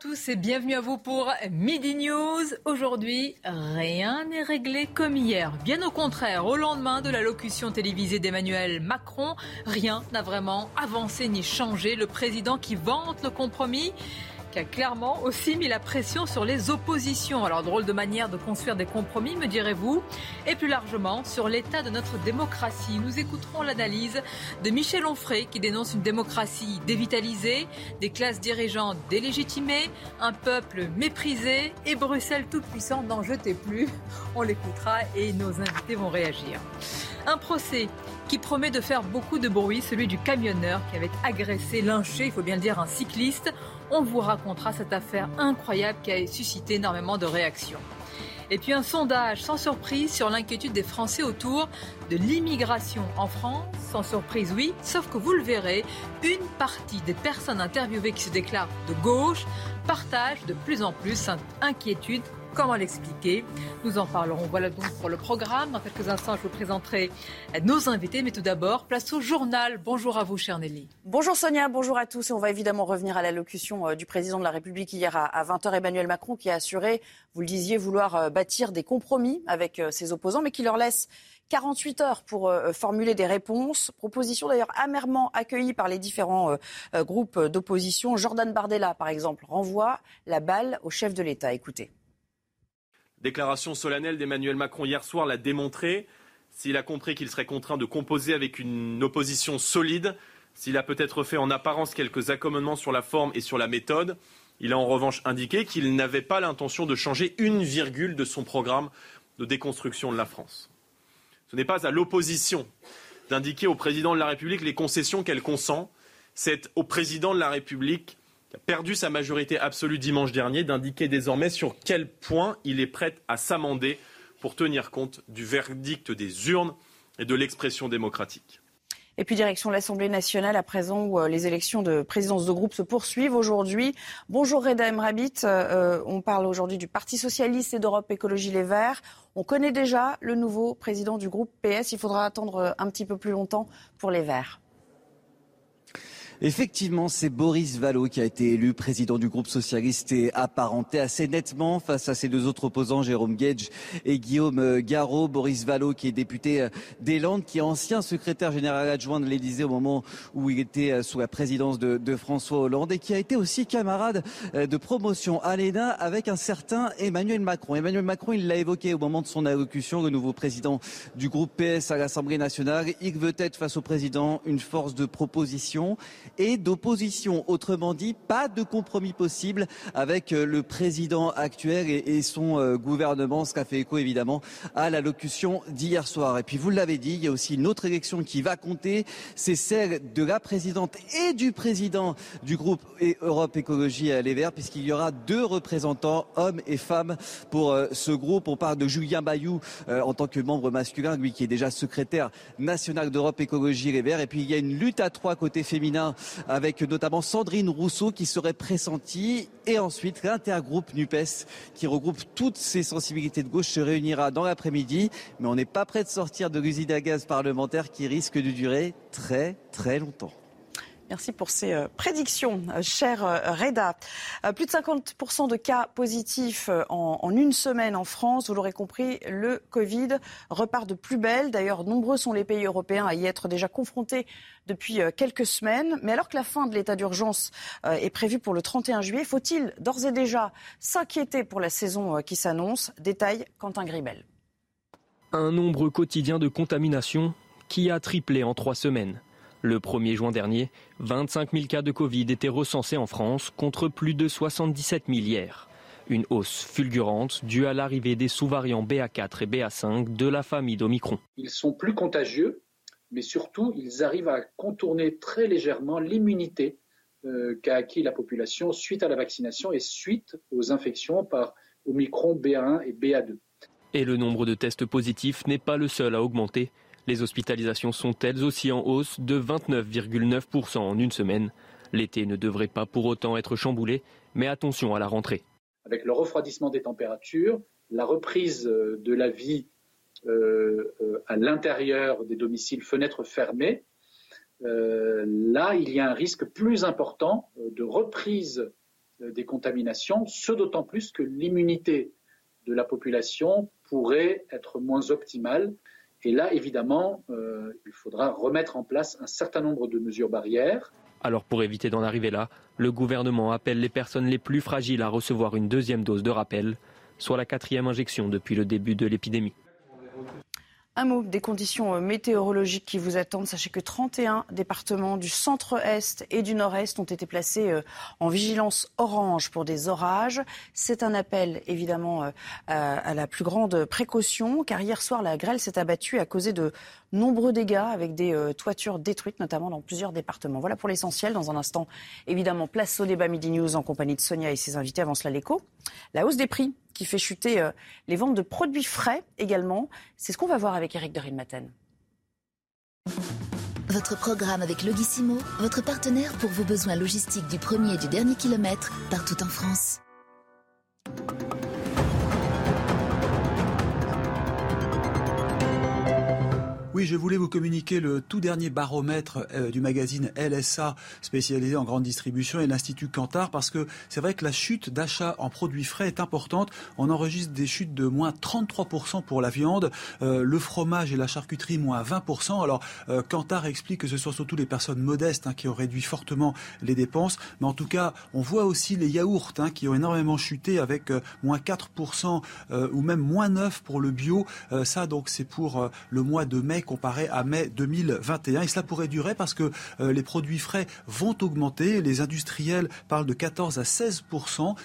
tous et bienvenue à vous pour Midi News. Aujourd'hui, rien n'est réglé comme hier. Bien au contraire, au lendemain de la locution télévisée d'Emmanuel Macron, rien n'a vraiment avancé ni changé. Le président qui vante le compromis qui a clairement aussi mis la pression sur les oppositions. Alors, drôle de manière de construire des compromis, me direz-vous, et plus largement sur l'état de notre démocratie. Nous écouterons l'analyse de Michel Onfray qui dénonce une démocratie dévitalisée, des classes dirigeantes délégitimées, un peuple méprisé et Bruxelles toute puissante n'en jetez plus. On l'écoutera et nos invités vont réagir. Un procès qui promet de faire beaucoup de bruit, celui du camionneur qui avait agressé, lynché, il faut bien le dire, un cycliste. On vous racontera cette affaire incroyable qui a suscité énormément de réactions. Et puis un sondage sans surprise sur l'inquiétude des Français autour de l'immigration en France. Sans surprise, oui, sauf que vous le verrez, une partie des personnes interviewées qui se déclarent de gauche partagent de plus en plus cette inquiétude Comment l'expliquer? Nous en parlerons. Voilà donc pour le programme. Dans quelques instants, je vous présenterai nos invités. Mais tout d'abord, place au journal. Bonjour à vous, chère Nelly. Bonjour Sonia, bonjour à tous. Et on va évidemment revenir à l'allocution euh, du président de la République hier à 20h, Emmanuel Macron, qui a assuré, vous le disiez, vouloir euh, bâtir des compromis avec euh, ses opposants, mais qui leur laisse 48 heures pour formuler des réponses. Proposition d'ailleurs amèrement accueillie par les différents groupes d'opposition. Jordan Bardella, par exemple, renvoie la balle au chef de l'État. Écoutez. Déclaration solennelle d'Emmanuel Macron hier soir l'a démontré. S'il a compris qu'il serait contraint de composer avec une opposition solide, s'il a peut-être fait en apparence quelques accommodements sur la forme et sur la méthode, il a en revanche indiqué qu'il n'avait pas l'intention de changer une virgule de son programme de déconstruction de la France. Ce n'est pas à l'opposition d'indiquer au président de la République les concessions qu'elle consent, c'est au président de la République qui a perdu sa majorité absolue dimanche dernier, d'indiquer désormais sur quel point il est prêt à s'amender pour tenir compte du verdict des urnes et de l'expression démocratique. Et puis direction l'Assemblée nationale à présent où euh, les élections de présidence de groupe se poursuivent aujourd'hui. Bonjour Reda Emrabit, euh, on parle aujourd'hui du Parti socialiste et d'Europe Écologie Les Verts. On connaît déjà le nouveau président du groupe PS, il faudra attendre euh, un petit peu plus longtemps pour les Verts. Effectivement, c'est Boris Vallaud qui a été élu président du groupe socialiste et apparenté assez nettement face à ses deux autres opposants, Jérôme Gage et Guillaume Garot. Boris Vallaud qui est député euh, des Landes, qui est ancien secrétaire général adjoint de l'Élysée au moment où il était euh, sous la présidence de, François Hollande et qui a été aussi camarade euh, de promotion à l'ENA avec un certain Emmanuel Macron. Emmanuel Macron, il l'a évoqué au moment de son allocution, le nouveau président du groupe PS à l'Assemblée nationale. Il veut être face au président une force de proposition et d'opposition. Autrement dit, pas de compromis possible avec euh, le président actuel et, son euh, gouvernement, ce qu'a fait écho évidemment à l'allocution d'hier soir. Et puis vous l'avez dit, il y a aussi une autre élection qui va compter, c'est celle de la présidente et du président du groupe Europe Écologie Les Verts, puisqu'il y aura deux représentants, hommes et femmes, pour euh, ce groupe. On parle de Julien Bayou en tant que membre masculin, lui qui est déjà secrétaire national d'Europe Écologie Les Verts. Et puis il y a une lutte à trois côtés féminins avec notamment Sandrine Rousseau qui serait pressentie et ensuite l'intergroupe NUPES qui regroupe toutes ces sensibilités de gauche se réunira dans l'après-midi mais on n'est pas prêt de sortir de l'usine à gaz parlementaire qui risque de durer très très longtemps. Merci pour ces euh, prédictions, euh, cher euh, Reda. Plus de 50% de cas positifs en, une semaine en France. Vous l'aurez compris, le Covid repart de plus belle. D'ailleurs, nombreux sont les pays européens à y être déjà confrontés depuis quelques semaines. Mais alors que la fin de l'état d'urgence est prévue pour le 31 juillet, faut-il d'ores et déjà s'inquiéter pour la saison qui s'annonce? Détail Quentin Gribel. Un nombre quotidien de contaminations qui a triplé en trois semaines. Le 1er juin dernier, 25 000 cas de Covid étaient recensés en France contre plus de 77 000 hier. Une hausse fulgurante due à l'arrivée des sous-variants BA4 et BA5 de la famille d'Omicron. Ils sont plus contagieux mais surtout, ils arrivent à contourner très légèrement l'immunité euh, qu'a acquis la population suite à la vaccination et suite aux infections par Omicron B1 et BA2. Et le nombre de tests positifs n'est pas le seul à augmenter. Les hospitalisations sont elles aussi en hausse de 29,9% en une semaine. L'été ne devrait pas pour autant être chamboulé, mais attention à la rentrée. Avec le refroidissement des températures, la reprise euh, de la vie euh, à l'intérieur des domiciles, fenêtres fermées, euh, là, il y a un risque plus important euh, de reprise euh, des contaminations, ce d'autant plus que l'immunité de la population pourrait être moins optimale. Et là, évidemment, il faudra remettre en place un certain nombre de mesures barrières. Alors pour éviter d'en arriver là, le gouvernement appelle les personnes les plus fragiles à recevoir une deuxième dose de rappel, soit la quatrième injection depuis le début de l'épidémie. Un mot des conditions euh, météorologiques qui vous attendent. Sachez que 31 départements du centre-est et du nord-est ont été placés euh, en vigilance orange pour des orages. C'est un appel évidemment euh, à la plus grande précaution car hier soir la grêle s'est abattue à causer de nombreux dégâts avec des toitures détruites notamment dans plusieurs départements. Voilà pour l'essentiel. Dans un instant, évidemment, place au débat Midi News en compagnie de Sonia et ses invités. Avant cela, l'écho. La hausse des prix qui fait chuter euh, les ventes de produits frais également. C'est ce qu'on va voir avec Eric de Maten. Votre programme avec Logissimo, votre partenaire pour vos besoins logistiques du premier et du dernier kilomètre, partout en France. Oui, je voulais vous communiquer le tout dernier baromètre euh, du magazine LSA spécialisé en grande distribution et l'Institut Cantar parce que c'est vrai que la chute d'achat en produits frais est importante. On enregistre des chutes de moins 33% pour la viande, euh, le fromage et la charcuterie moins 20%. Alors euh, Cantar explique que ce sont surtout les personnes modestes hein, qui ont réduit fortement les dépenses. Mais en tout cas, on voit aussi les yaourts hein, qui ont énormément chuté avec moins 4% ou même moins 9% pour le bio. ça donc c'est pour le mois de mai comparé à mai 2021. Et cela pourrait durer parce que euh, les produits frais vont augmenter. Les industriels parlent de 14 à 16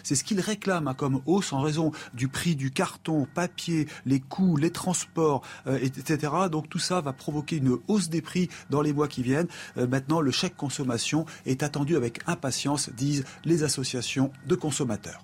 C'est ce qu'ils réclament hein, comme hausse en raison du prix du carton, papier, les coûts, les transports, euh, etc. Donc tout ça va provoquer une hausse des prix dans les mois qui viennent. Euh, maintenant, le chèque consommation est attendu avec impatience, disent les associations de consommateurs.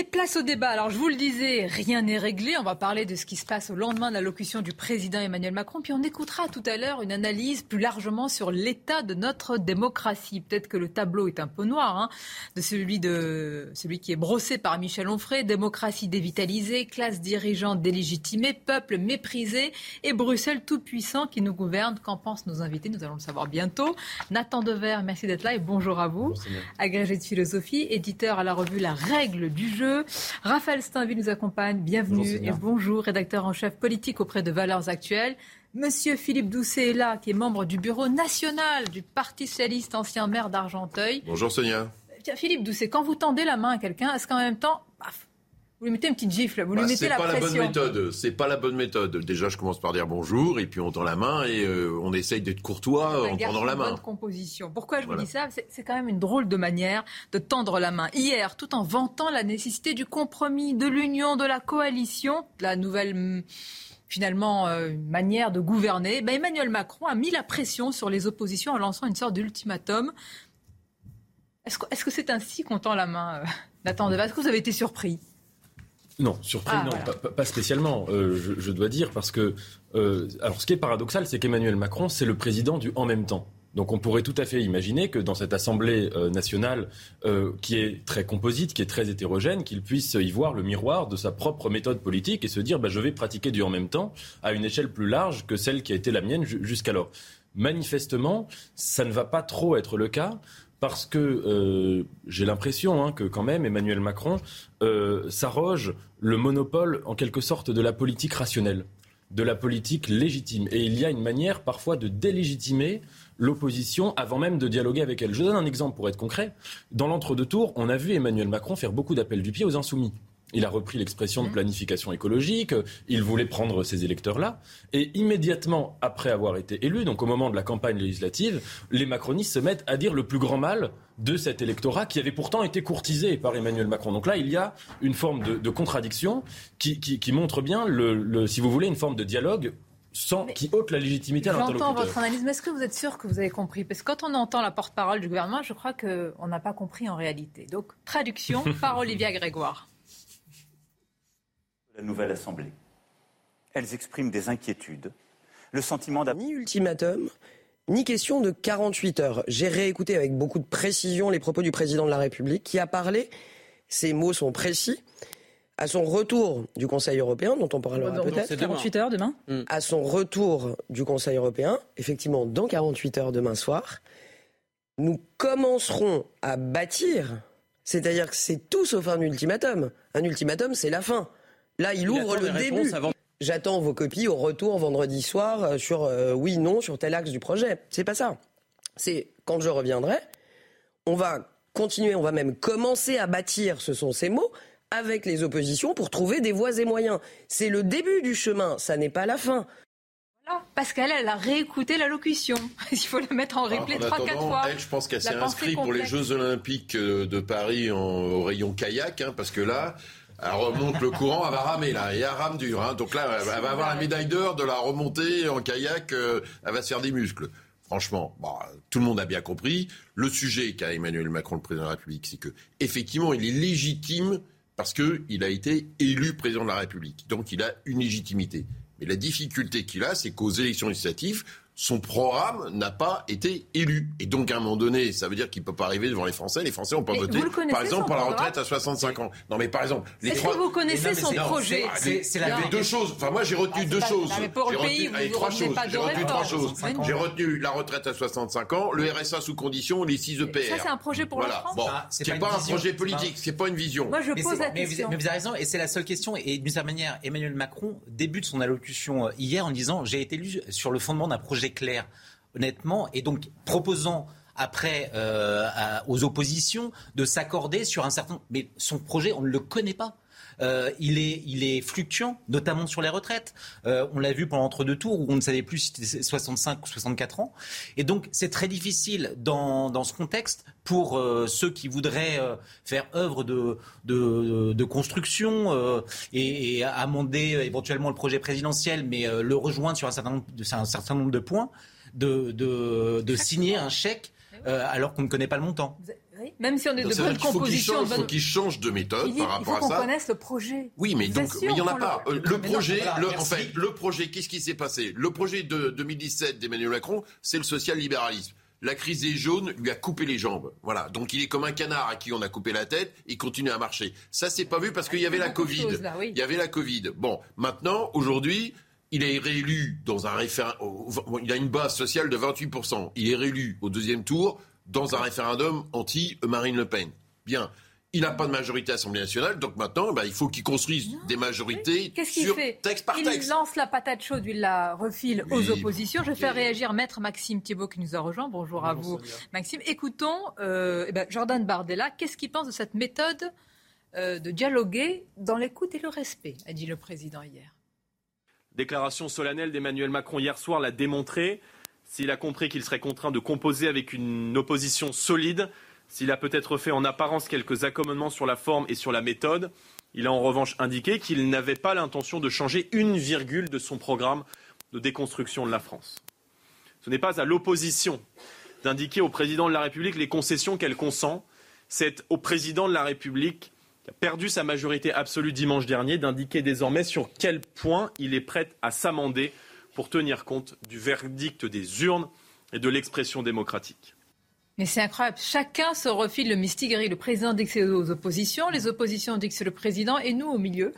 Et place au débat. Alors, je vous le disais, rien n'est réglé. On va parler de ce qui se passe au lendemain de l'allocution du président Emmanuel Macron. Puis on écoutera tout à l'heure une analyse plus largement sur l'état de notre démocratie. Peut-être que le tableau est un peu noir, hein, de celui de celui qui est brossé par Michel Onfray. Démocratie dévitalisée, classe dirigeante délégitimée, peuple méprisé et Bruxelles tout puissant qui nous gouverne. Qu'en pensent nos invités? Nous allons le savoir bientôt. Nathan Dever, merci d'être là et bonjour à vous. Agrégé de philosophie, éditeur à la revue La Règle du Raphaël Steinville nous accompagne. Bienvenue et bonjour, rédacteur en chef politique auprès de Valeurs Actuelles. Monsieur Philippe Doucet est là, qui est membre du bureau national du Parti socialiste, ancien maire d'Argenteuil. Bonjour Sonia. Philippe Doucet, quand vous tendez la main à quelqu'un, est-ce qu'en même temps, vous lui mettez une petite gifle, vous lui bah, mettez la pression. C'est pas la bonne méthode. C'est pas la bonne méthode. Déjà, je commence par dire bonjour et puis on tend la main et euh, on essaye d'être courtois en tendant la main. Bonne composition. Pourquoi je vous dis ça? C'est quand même une drôle de manière de tendre la main. Hier, tout en vantant la nécessité du compromis, de l'union, de la coalition, la nouvelle mm, finalement euh, manière de gouverner, ben Emmanuel Macron a mis la pression sur les oppositions en lançant une sorte d'ultimatum. Est-ce que c'est ainsi qu'on tend la main, euh, Nathan Est-ce que vous avez été surpris? Non, surpris, ah, non, pas, spécialement, euh, je, dois dire, parce que. Euh, alors, ce qui est paradoxal, c'est qu'Emmanuel Macron, c'est le président du en même temps. Donc on pourrait tout à fait imaginer que dans cette Assemblée euh, nationale qui est très composite, qui est très hétérogène, qu'il puisse y voir le miroir de sa propre méthode politique et se dire bah, je vais pratiquer du en même temps à une échelle plus large que celle qui a été la mienne jusqu'alors. Manifestement, ça ne va pas trop être le cas parce que euh, j'ai l'impression hein, que quand même Emmanuel Macron euh, s'arroge le monopole en quelque sorte de la politique rationnelle, de la politique légitime. Et il y a une manière parfois de délégitimer l'opposition avant même de dialoguer avec elle. Je donne un exemple pour être concret. Dans l'entre-deux tours, on a vu Emmanuel Macron faire beaucoup d'appels du pied aux insoumis. Il a repris l'expression de mmh. planification écologique, il voulait prendre ces électeurs-là, et immédiatement après avoir été élu, donc au moment de la campagne législative, les macronistes se mettent à dire le plus grand mal de cet électorat qui avait pourtant été courtisé par Emmanuel Macron. Donc là, il y a une forme de, contradiction qui, montre bien, le, si vous voulez, une forme de dialogue sans, qui ôte la légitimité à l'interlocuteur. J'entends votre analyse, mais est-ce que vous êtes sûr que vous avez compris? Parce que quand on entend la porte-parole du gouvernement, je crois qu'on n'a pas compris en réalité. Donc, traduction par Olivia Grégoire. La nouvelle Assemblée. Elles expriment des inquiétudes. Le sentiment d'un... Ni ultimatum, ni question de 48 heures. J'ai réécouté avec beaucoup de précision les propos du président de la République qui a parlé, ces mots sont précis, à son retour du Conseil européen, dont on parlera peut-être. C'est 48 heures demain? Mm. À son retour du Conseil européen, effectivement dans 48 heures demain soir, nous commencerons à bâtir, c'est-à-dire que c'est tout sauf un ultimatum. Un ultimatum, c'est la fin. Là, il, ouvre le début. J'attends vos copies au retour vendredi soir euh, sur euh, oui, non, sur tel axe du projet. C'est pas ça. C'est quand je reviendrai, on va continuer, on va même commencer à bâtir, ce sont ces mots, avec les oppositions pour trouver des voies et moyens. C'est le début du chemin, ça n'est pas la fin. Parce qu'elle, elle a réécouté l'allocution. Il faut la mettre en replay trois, quatre fois. Elle, je pense qu'elle s'est inscrite pour les Jeux Olympiques euh, de Paris en, au rayon kayak, hein, parce que là, elle remonte le courant, elle va ramer là, et elle rame dur. Hein. Donc là, elle, va avoir la médaille d'or de la remontée en kayak, euh, elle va se faire des muscles. Franchement, tout le monde a bien compris. Le sujet qu'a Emmanuel Macron, le président de la République, c'est que effectivement, il est légitime parce qu'il a été élu président de la République. Donc il a une légitimité. Mais la difficulté qu'il a, c'est qu'aux élections législatives, son programme n'a pas été élu. Et donc, à un moment donné, ça veut dire qu'il ne peut pas arriver devant les Français. Les Français n'ont pas voté, par exemple, pour la retraite à 65 ans. Non, mais par exemple, les Est-ce que vous connaissez son projet C'est la deux choses. Enfin, moi, j'ai retenu deux choses. J'ai retenu trois choses. J'ai retenu trois choses. J'ai retenu la retraite à 65 ans, le RSA sous condition, les 6 EPR. Ça, c'est un projet pour la France. Bon, c'est pas, un projet politique, c'est pas une vision. Moi, je pose la question. Mais vous avez raison, et c'est la seule question. Et d'une certaine manière, Emmanuel Macron débute son allocution euh, hier en disant j'ai été élu sur le fondement d'un projet clair honnêtement, et donc proposant après euh, aux oppositions de s'accorder sur un certain... Mais son projet, on ne le connaît pas. Euh, il, est, il est fluctuant, notamment sur les retraites. Euh, on l'a vu pendant entre-deux tours où on ne savait plus si c'était 65 ou 64 ans. Et donc, c'est très difficile dans, dans, ce contexte pour euh, ceux qui voudraient faire œuvre de, de, de construction et, et, amender éventuellement le projet présidentiel, mais le rejoindre sur un certain nombre de, un certain nombre de points, de, de, de signer un chèque alors qu'on ne connaît pas le montant. Même si on est de bonne composition. Il faut qu'il change de méthode par rapport à ça. Il faut qu'on connaisse le projet. Oui, mais donc, il n'y en a pas. Euh, le, projet, en fait, le projet, qu'est-ce qui s'est passé? Le projet de 2017 d'Emmanuel Macron, c'est le social-libéralisme. La crise des jaunes lui a coupé les jambes. Voilà. Donc il est comme un canard à qui on a coupé la tête. Il continue à marcher. Ça, c'est pas vu parce qu'il y avait la Covid. Il y avait la Covid. Bon, maintenant, aujourd'hui, il est réélu dans un référendum. Il a une base sociale de 28%. Il est réélu au deuxième tour dans un référendum anti-Marine Le Pen. Bien. Il n'a pas de majorité à l'Assemblée nationale, donc maintenant, bah, il faut qu'il construise des majorités sur texte par texte. Il lance la patate chaude, il la refile aux oppositions. Je fais réagir Maître Maxime Thibault qui nous a rejoint. Bonjour à vous, Maxime. Écoutons euh, eh ben, Jordan Bardella. Qu'est-ce qu'il pense de cette méthode euh, de dialoguer dans l'écoute et le respect, a dit le président hier. Déclaration solennelle d'Emmanuel Macron hier soir l'a démontré s'il a compris qu'il serait contraint de composer avec une opposition solide, s'il a peut-être fait en apparence quelques accommodements sur la forme et sur la méthode, il a en revanche indiqué qu'il n'avait pas l'intention de changer une virgule de son programme de déconstruction de la France. Ce n'est pas à l'opposition d'indiquer au président de la République les concessions qu'elle consent, c'est au président de la République perdu sa majorité absolue dimanche dernier d'indiquer désormais sur quel point il est prêt à s'amender pour tenir compte du verdict des urnes et de l'expression démocratique. Mais c'est incroyable. Chacun se refile le mistigri. Le président dit que c'est aux oppositions, les oppositions disent que c'est le président, et nous au milieu.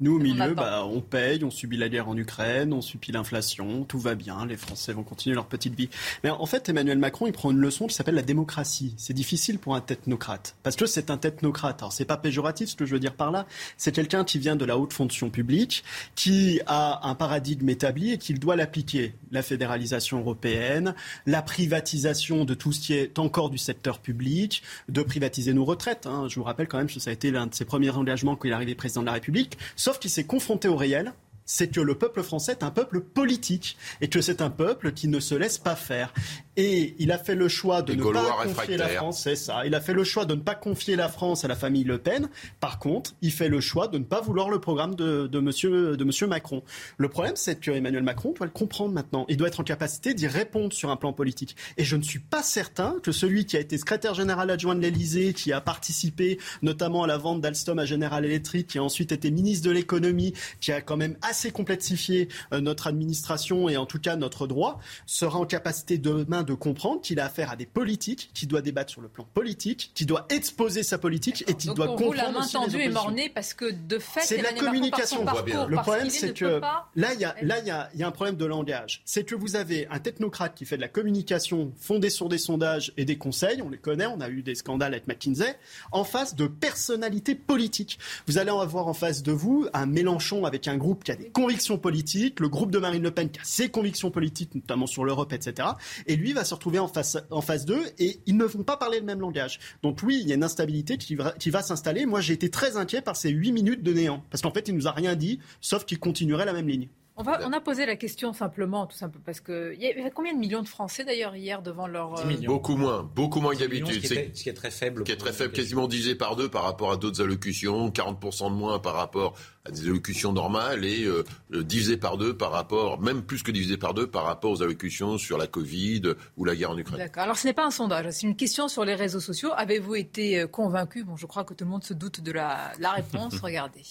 Nous, au milieu, bah, on paye, on subit la guerre en Ukraine, on subit l'inflation, tout va bien, les Français vont continuer leur petite vie. Mais en fait, Emmanuel Macron, il prend une leçon qui s'appelle la démocratie. C'est difficile pour un technocrate. Parce que c'est un technocrate. Alors, c'est pas péjoratif ce que je veux dire par là. C'est quelqu'un qui vient de la haute fonction publique, qui a un paradigme établi et qu'il doit l'appliquer. La fédéralisation européenne, la privatisation de tout ce qui est encore du secteur public, de privatiser nos retraites. Hein. Je vous rappelle quand même que ça a été l'un de ses premiers engagements quand il est arrivé président de la République. Sauf qu'il s'est confronté au réel c'est que le peuple français est un peuple politique et que c'est un peuple qui ne se laisse pas faire. Et il a fait le choix de ne pas confier la France, c'est ça. Il a fait le choix de ne pas confier la France à la famille Le Pen. Par contre, il fait le choix de ne pas vouloir le programme de, de monsieur, de monsieur Macron. Le problème, c'est que Emmanuel Macron doit le comprendre maintenant. Il doit être en capacité d'y répondre sur un plan politique. Et je ne suis pas certain que celui qui a été secrétaire général adjoint de l'Élysée, qui a participé notamment à la vente d'Alstom à General Electric, qui a ensuite été ministre de l'économie, qui a quand même assez complexifié euh, notre administration et en tout cas notre droit, sera en capacité demain de comprendre qu'il a affaire à des politiques, qui doit débattre sur le plan politique, qui doit exposer sa politique et qui doit comprendre. Vous, la main tendue est mornée parce que de fait, c'est la communication. Parcours, le problème, c'est que là, il y a là, il y a, y a un problème de langage. C'est que vous avez un technocrate qui fait de la communication fondée sur des sondages et des conseils. On les connaît. On a eu des scandales avec McKinsey. En face de personnalités politiques. Vous allez en avoir en face de vous un Mélenchon avec un groupe qui a des convictions politiques, le groupe de Marine Le Pen qui a ses convictions politiques, notamment sur l'Europe, etc. Et lui va se retrouver en face, en face d'eux et ils ne vont pas parler le même langage. Donc oui, il y a une instabilité qui va, s'installer. Moi, j'ai été très inquiet par ces huit minutes de néant. Parce qu'en fait, il nous a rien dit, sauf qu'il continuerait la même ligne. On, va, on, a posé la question simplement, tout simplement, parce que il y avait combien de millions de Français d'ailleurs hier devant leur euh... beaucoup moins, beaucoup moins que d'habitude. Ce, qui est très faible, qui est très faible, quasiment divisé par deux par rapport à d'autres allocutions, 40% de moins par rapport à des allocutions normales et euh, divisé par deux par rapport, même plus que divisé par deux par rapport aux allocutions sur la Covid ou la guerre en Ukraine. D'accord. Alors ce n'est pas un sondage, c'est une question sur les réseaux sociaux. Avez-vous été euh, convaincu? Bon, je crois que tout le monde se doute de la, la réponse. Regardez.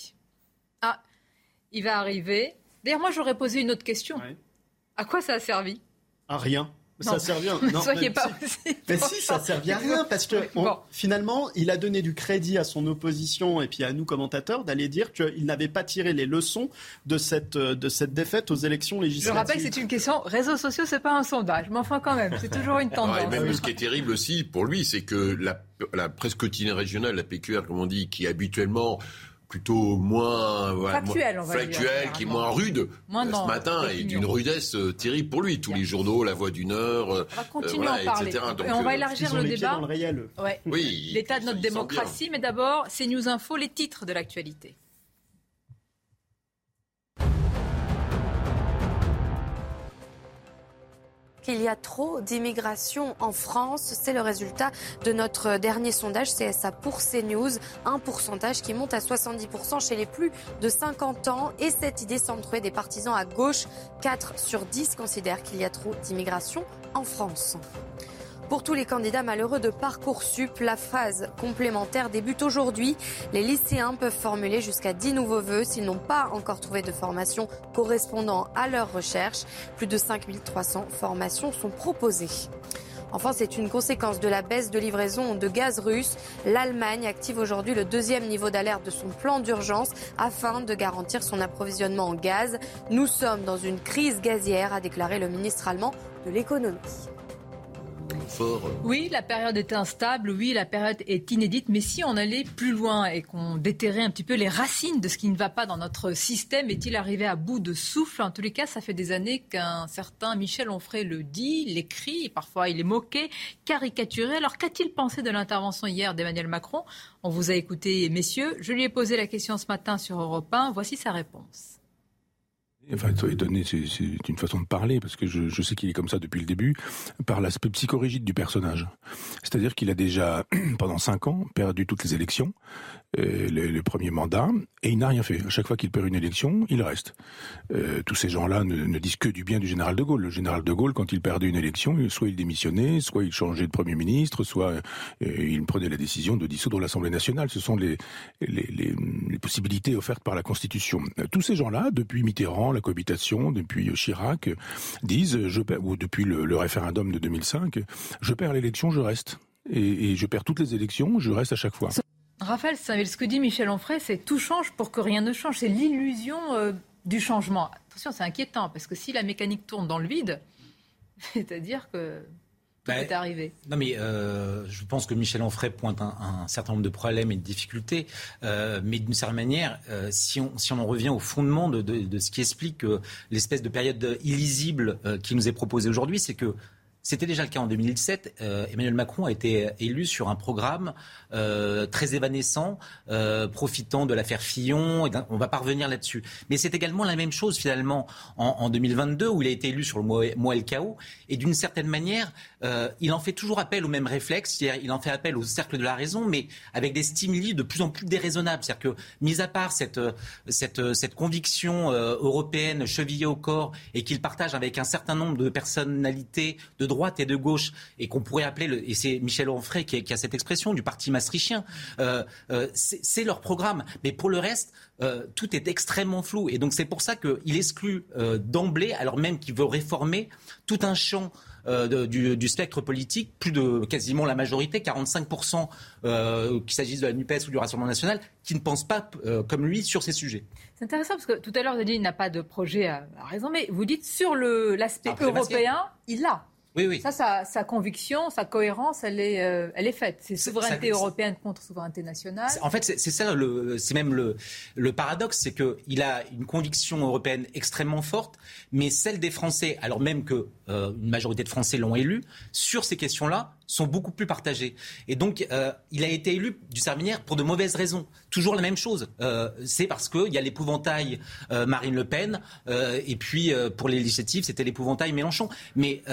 Ah, il va arriver. D'ailleurs, moi, j'aurais posé une autre question. Ouais. À quoi ça a servi? À rien. Ça sert bien. Non, soyez pas si, mais si, ça sert à rien parce que on, bon. finalement, il a donné du crédit à son opposition et puis à nous commentateurs d'aller dire qu'il n'avait pas tiré les leçons de cette de cette défaite aux élections législatives. Je rappelle que c'est une question réseaux sociaux, c'est pas un sondage, mais enfin quand même, c'est toujours une tendance. Et même ce qui est terrible aussi pour lui, c'est que la, la presse quotidienne régionale, la PQR, comme on dit, qui habituellement plutôt moins factuel, moins, factuel qui est moins rude. Moins ce matin est d'une rudesse euh, terrible pour lui. Tous les journaux, La Voix du Nord, on va continuer euh, voilà, à en parler. Etc. Donc, et on va élargir le débat. Le. Ouais. Oui, L'état de notre démocratie, mais d'abord, c'est News Info, les titres de l'actualité. Qu'il y a trop d'immigration en France. C'est le résultat de notre dernier sondage CSA pour CNews. Un pourcentage qui monte à 70% chez les plus de 50 ans. Et cette idée semble des partisans à gauche. 4 sur 10 considèrent qu'il y a trop d'immigration en France. Pour tous les candidats malheureux de Parcoursup, la phase complémentaire débute aujourd'hui. Les lycéens peuvent formuler jusqu'à 10 nouveaux vœux s'ils n'ont pas encore trouvé de formation correspondant à leur recherche. Plus de 5300 formations sont proposées. Enfin, c'est une conséquence de la baisse de livraison de gaz russe. L'Allemagne active aujourd'hui le deuxième niveau d'alerte de son plan d'urgence afin de garantir son approvisionnement en gaz. Nous sommes dans une crise gazière, a déclaré le ministre allemand de l'économie. Oui, la période est instable, oui, la période est inédite, mais si on allait plus loin et qu'on déterrait un petit peu les racines de ce qui ne va pas dans notre système, est-il arrivé à bout de souffle? En tous les cas, ça fait des années qu'un certain Michel Onfray le dit, l'écrit, parfois il est moqué, caricaturé. Alors qu'a-t-il pensé de l'intervention hier d'Emmanuel Macron? On vous a écouté, messieurs. Je lui ai posé la question ce matin sur Europe 1. Voici sa réponse. Enfin, étonné, c'est une façon de parler, parce que je, je sais qu'il est comme ça depuis le début, par l'aspect psychorigide du personnage. C'est-à-dire qu'il a déjà, pendant cinq ans, perdu toutes les élections, euh, le, le, premier mandat, et il n'a rien fait. À chaque fois qu'il perd une élection, il reste. Euh, tous ces gens-là ne, ne, disent que du bien du général de Gaulle. Le général de Gaulle, quand il perdait une élection, soit il démissionnait, soit il changeait de Premier ministre, soit euh, il prenait la décision de dissoudre l'Assemblée nationale. Ce sont les, les, les, possibilités offertes par la Constitution. Tous ces gens-là, depuis Mitterrand, la cohabitation, depuis Chirac, disent, je ou depuis le, le référendum de 2005, je perds l'élection, je reste. Et, et je perds toutes les élections, je reste à chaque fois. Raphaël, ce que dit Michel Onfray, c'est tout change pour que rien ne change. C'est l'illusion euh, du changement. Attention, c'est inquiétant, parce que si la mécanique tourne dans le vide, c'est-à-dire que tout bah, est arrivé. Non, mais euh, je pense que Michel Onfray pointe un, un, certain nombre de problèmes et de difficultés. Euh, mais d'une certaine manière, euh, si, on, si on en revient au fondement de, de, de ce qui explique l'espèce de période illisible qui nous est proposée aujourd'hui, c'est que C'était déjà le cas en 2017. Euh, Emmanuel Macron a été élu sur un programme euh, très évanescent, euh, profitant de l'affaire Fillon. Et on va parvenir là-dessus. Mais c'est également la même chose finalement en, en, 2022 où il a été élu sur le mois, le chaos. Et d'une certaine manière, euh, il en fait toujours appel au même réflexe. C'est-à-dire, il en fait appel au cercle de la raison, mais avec des stimuli de plus en plus déraisonnables. C'est-à-dire que, mis à part cette, conviction européenne chevillée au corps et qu'il partage avec un certain nombre de personnalités de droite et de gauche, et qu'on pourrait appeler, le, et c'est Michel Onfray qui, qui, a cette expression, du parti maastrichtien, euh, euh, c'est leur programme. Mais pour le reste, euh, tout est extrêmement flou. Et donc c'est pour ça qu'il exclut d'emblée, alors même qu'il veut réformer tout un champ de, du, du, spectre politique, plus de quasiment la majorité, 45%, euh, qu'il s'agisse de la NUPES ou du Rassemblement national, qui ne pensent pas comme lui sur ces sujets. C'est intéressant parce que tout à l'heure, vous avez dit qu'il n'a pas de projet à, à raison, mais vous dites sur l'aspect européen, il l'a. Oui, oui. Ça, sa, sa, conviction, sa cohérence, elle est, euh, elle est faite. C'est souveraineté européenne contre souveraineté nationale. En fait, c'est ça, c'est même le, le paradoxe, c'est qu'il a une conviction européenne extrêmement forte, mais celle des Français, alors même que euh, une majorité de Français l'ont élu, sur ces questions-là, sont beaucoup plus partagés. Et donc, euh, il a été élu du Sarminière pour de mauvaises raisons. Toujours la même chose. Euh, c'est parce qu'il y a l'épouvantail euh, Marine Le Pen, et puis pour les législatives, c'était l'épouvantail Mélenchon. Mais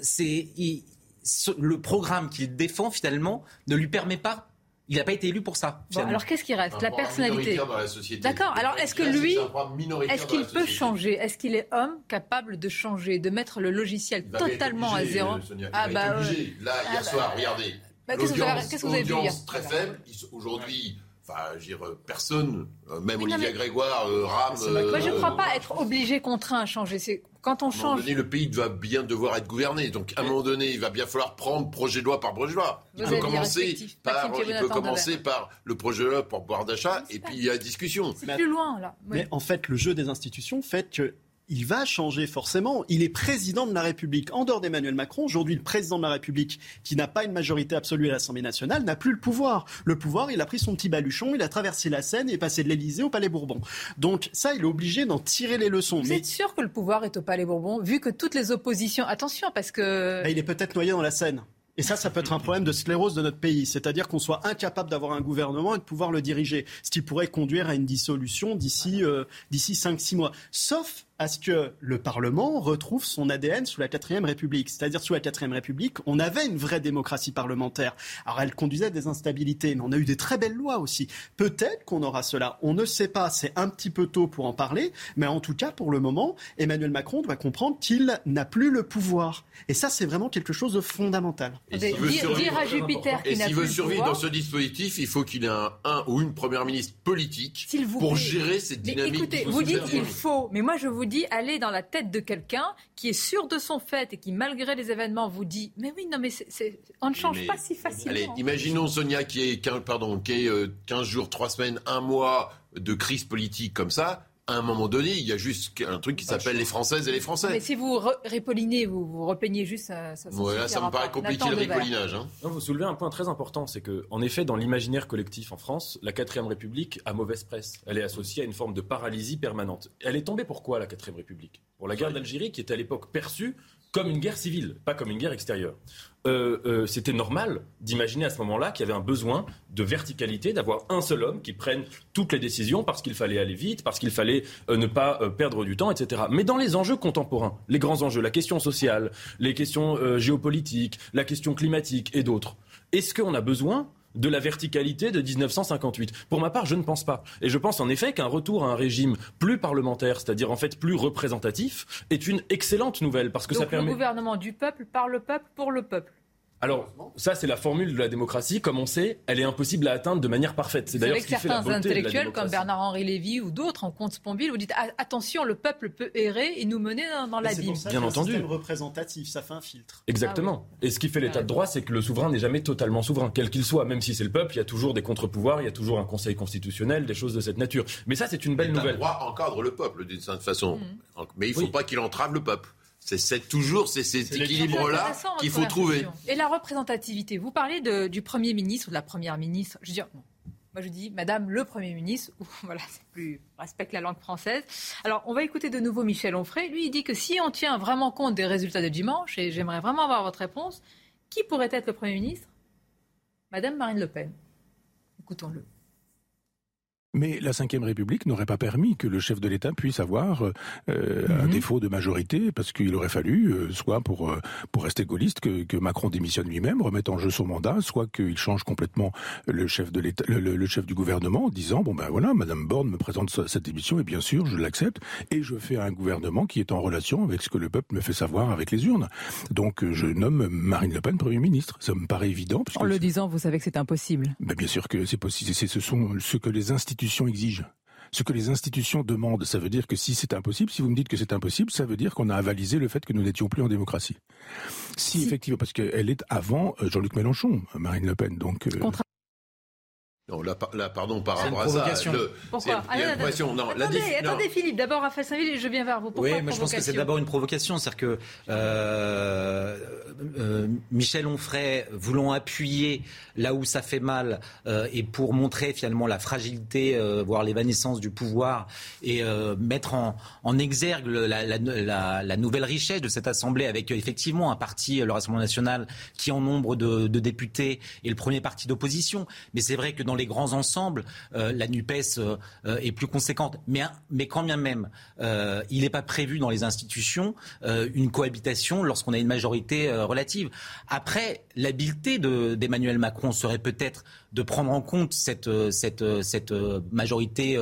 c'est le programme qu'il défend, finalement, ne lui permet pas il n'a pas été élu pour ça. alors qu'est-ce qui reste La personnalité. D'accord. Alors est-ce que lui, est-ce qu'il peut changer? Est-ce qu'il est homme capable de changer, de mettre le logiciel totalement à zéro? Ah bah Là, hier ah, soir, bah, regardez. Bah, qu'est-ce que vous avez vu très faible. Aujourd'hui. Enfin, je veux dire, personne, euh, même Olivier Grégoire, euh, Ram. Moi, je ne crois pas être obligé, contraint à changer. C'est quand on change. À un moment donné, le pays doit bien devoir être gouverné. Donc, à un moment donné, il va bien falloir prendre projet de loi par projet de loi. Il peut commencer, par, il peut commencer par le projet de loi pour pouvoir d'achat, et puis il y a la discussion. C'est plus loin, là. Mais en fait, le jeu des institutions fait que il va changer forcément. Il est président de la République. En dehors d'Emmanuel Macron, aujourd'hui, le président de la République, qui n'a pas une majorité absolue à l'Assemblée nationale, n'a plus le pouvoir. Le pouvoir, il a pris son petit baluchon, il a traversé la Seine et est passé de l'Élysée au Palais Bourbon. Donc ça, il est obligé d'en tirer les leçons. Vous êtes sûr que le pouvoir est au Palais Bourbon, vu que toutes les oppositions... Attention, parce que... Ben, il est peut-être noyé dans la Seine. Et ça, ça peut être un problème de sclérose de notre pays. C'est-à-dire qu'on soit incapable d'avoir un gouvernement et de pouvoir le diriger. Ce qui pourrait conduire à une dissolution d'ici euh, d'ici 5-6 mois. Sauf à ce que le Parlement retrouve son ADN sous la quatrième République. C'est-à-dire sous la quatrième République, on avait une vraie démocratie parlementaire. Alors elle conduisait à des instabilités, mais on a eu des très belles lois aussi. Peut-être qu'on aura cela. On ne sait pas, c'est un petit peu tôt pour en parler, mais en tout cas, pour le moment, Emmanuel Macron doit comprendre qu'il n'a plus le pouvoir. Et ça, c'est vraiment quelque chose de fondamental. Et s'il veut, survivre, Jupiter et veut survivre dans ce dispositif, il faut qu'il ait un, un, ou une première ministre politique pour gérer cette dynamique. Mais écoutez, vous dites qu'il faut, mais moi je vous dit aller dans la tête de quelqu'un qui est sûr de son fait et qui, malgré les événements, vous dit Mais oui, non, mais on ne change pas si facilement. Allez, imaginons Sonia qui est, 15, pardon, qui est 15 euh, jours, 3 semaines, 1 mois de crise politique comme ça à un moment donné, il y a juste un truc qui s'appelle les Françaises et les Français. Mais si vous répollinez, vous, vous repeignez juste, ça, ça, ouais, ça me paraît compliqué le répollinage. Hein. vous soulevez un point très important, c'est que, en effet, dans l'imaginaire collectif en France, la 4 République a mauvaise presse. Elle est associée à une forme de paralysie permanente. Elle est tombée pourquoi, la 4 République? Pour la guerre d'Algérie, qui était à l'époque perçue comme une guerre civile, pas comme une guerre extérieure. Euh, euh, c'était normal d'imaginer à ce moment-là qu'il y avait un besoin de verticalité, d'avoir un seul homme qui prenne toutes les décisions parce qu'il fallait aller vite, parce qu'il fallait euh, ne pas perdre du temps, etc. Mais dans les enjeux contemporains, les grands enjeux, la question sociale, les questions géopolitiques, la question climatique et d'autres, est-ce qu'on a besoin de la verticalité de 1958 Pour ma part, je ne pense pas. Et je pense en effet qu'un retour à un régime plus parlementaire, c'est-à-dire en fait plus représentatif, est une excellente nouvelle parce que ça permet. Le gouvernement du peuple, par le peuple, pour le peuple. Alors, ça, c'est la formule de la démocratie. Comme on sait, elle est impossible à atteindre de manière parfaite. C'est d'ailleurs ce qui fait la certains intellectuels comme Bernard-Henri Lévy ou d'autres en compte Sponville, vous dites ah, attention, le peuple peut errer et nous mener dans, l'abîme. Bien entendu. C'est représentatif, ça fait un filtre. Exactement. Ah et ce qui fait l'état de droit, c'est que le souverain n'est jamais totalement souverain, quel qu'il soit. Même si c'est le peuple, il y a toujours des contre-pouvoirs, il y a toujours un conseil constitutionnel, des choses de cette nature. Mais ça, c'est une belle nouvelle. Le droit encadre le peuple d'une certaine façon, mmh. mais il ne faut pas qu'il entrave le peuple. C'est toujours cet équilibre-là qu'il faut trouver. Et la représentativité. Vous parlez de, du Premier ministre ou de la Première ministre. Je veux dire, Moi, je dis Madame le Premier ministre, ou voilà, c'est plus respecte la langue française. Alors, on va écouter de nouveau Michel Onfray. Lui, il dit que si on tient vraiment compte des résultats de dimanche, et j'aimerais vraiment avoir votre réponse, qui pourrait être le Premier ministre? Madame Marine Le Pen. Écoutons-le. Mais la Ve République n'aurait pas permis que le chef de l'État puisse avoir euh, un mhm. défaut de majorité, parce qu'il aurait fallu, euh, soit pour euh, pour rester gaulliste, que, que Macron démissionne lui-même, remette en jeu son mandat, soit qu'il change complètement le chef de l'État, le, chef du gouvernement, en disant bon ben voilà, Madame Borne me présente cette démission et bien sûr je l'accepte et je fais un gouvernement qui est en relation avec ce que le peuple me fait savoir avec les urnes. Donc je nomme Marine Le Pen Premier ministre. Ça me paraît évident. En le disant, vous savez que c'est impossible. Ben bien sûr que c'est possible. C'est ce sont ce que les institutions exige. Ce que les institutions demandent, ça veut dire que si c'est impossible, si vous me dites que c'est impossible, ça veut dire qu'on a avalisé le fait que nous n'étions plus en démocratie. Si, effectivement, parce qu'elle est avant euh, Jean-Luc Mélenchon, Marine Le Pen, donc. Euh, non, là, pardon, par rapport à ça. Le, Pourquoi non, attendez, attendez Philippe, d'abord Raphaël Saint-Ville, je viens vers vous. Pourquoi oui, mais je pense que c'est d'abord une provocation. C'est-à-dire que euh, euh, Michel Onfray, voulant appuyer là où ça fait mal euh, et pour montrer finalement la fragilité, euh, voire l'évanescence du pouvoir et euh, mettre en, en exergue la, la, la, la, nouvelle richesse de cette Assemblée avec effectivement un parti, le Rassemblement national, qui en nombre de, de députés est le premier parti d'opposition. Mais c'est vrai que dans les grands ensembles, euh, la NUPES euh, euh, est plus conséquente. Mais, mais quand bien même, il n'est pas prévu dans les institutions une cohabitation lorsqu'on a une majorité relative. Après, l'habileté d'Emmanuel Macron serait peut-être de prendre en compte cette, cette, cette majorité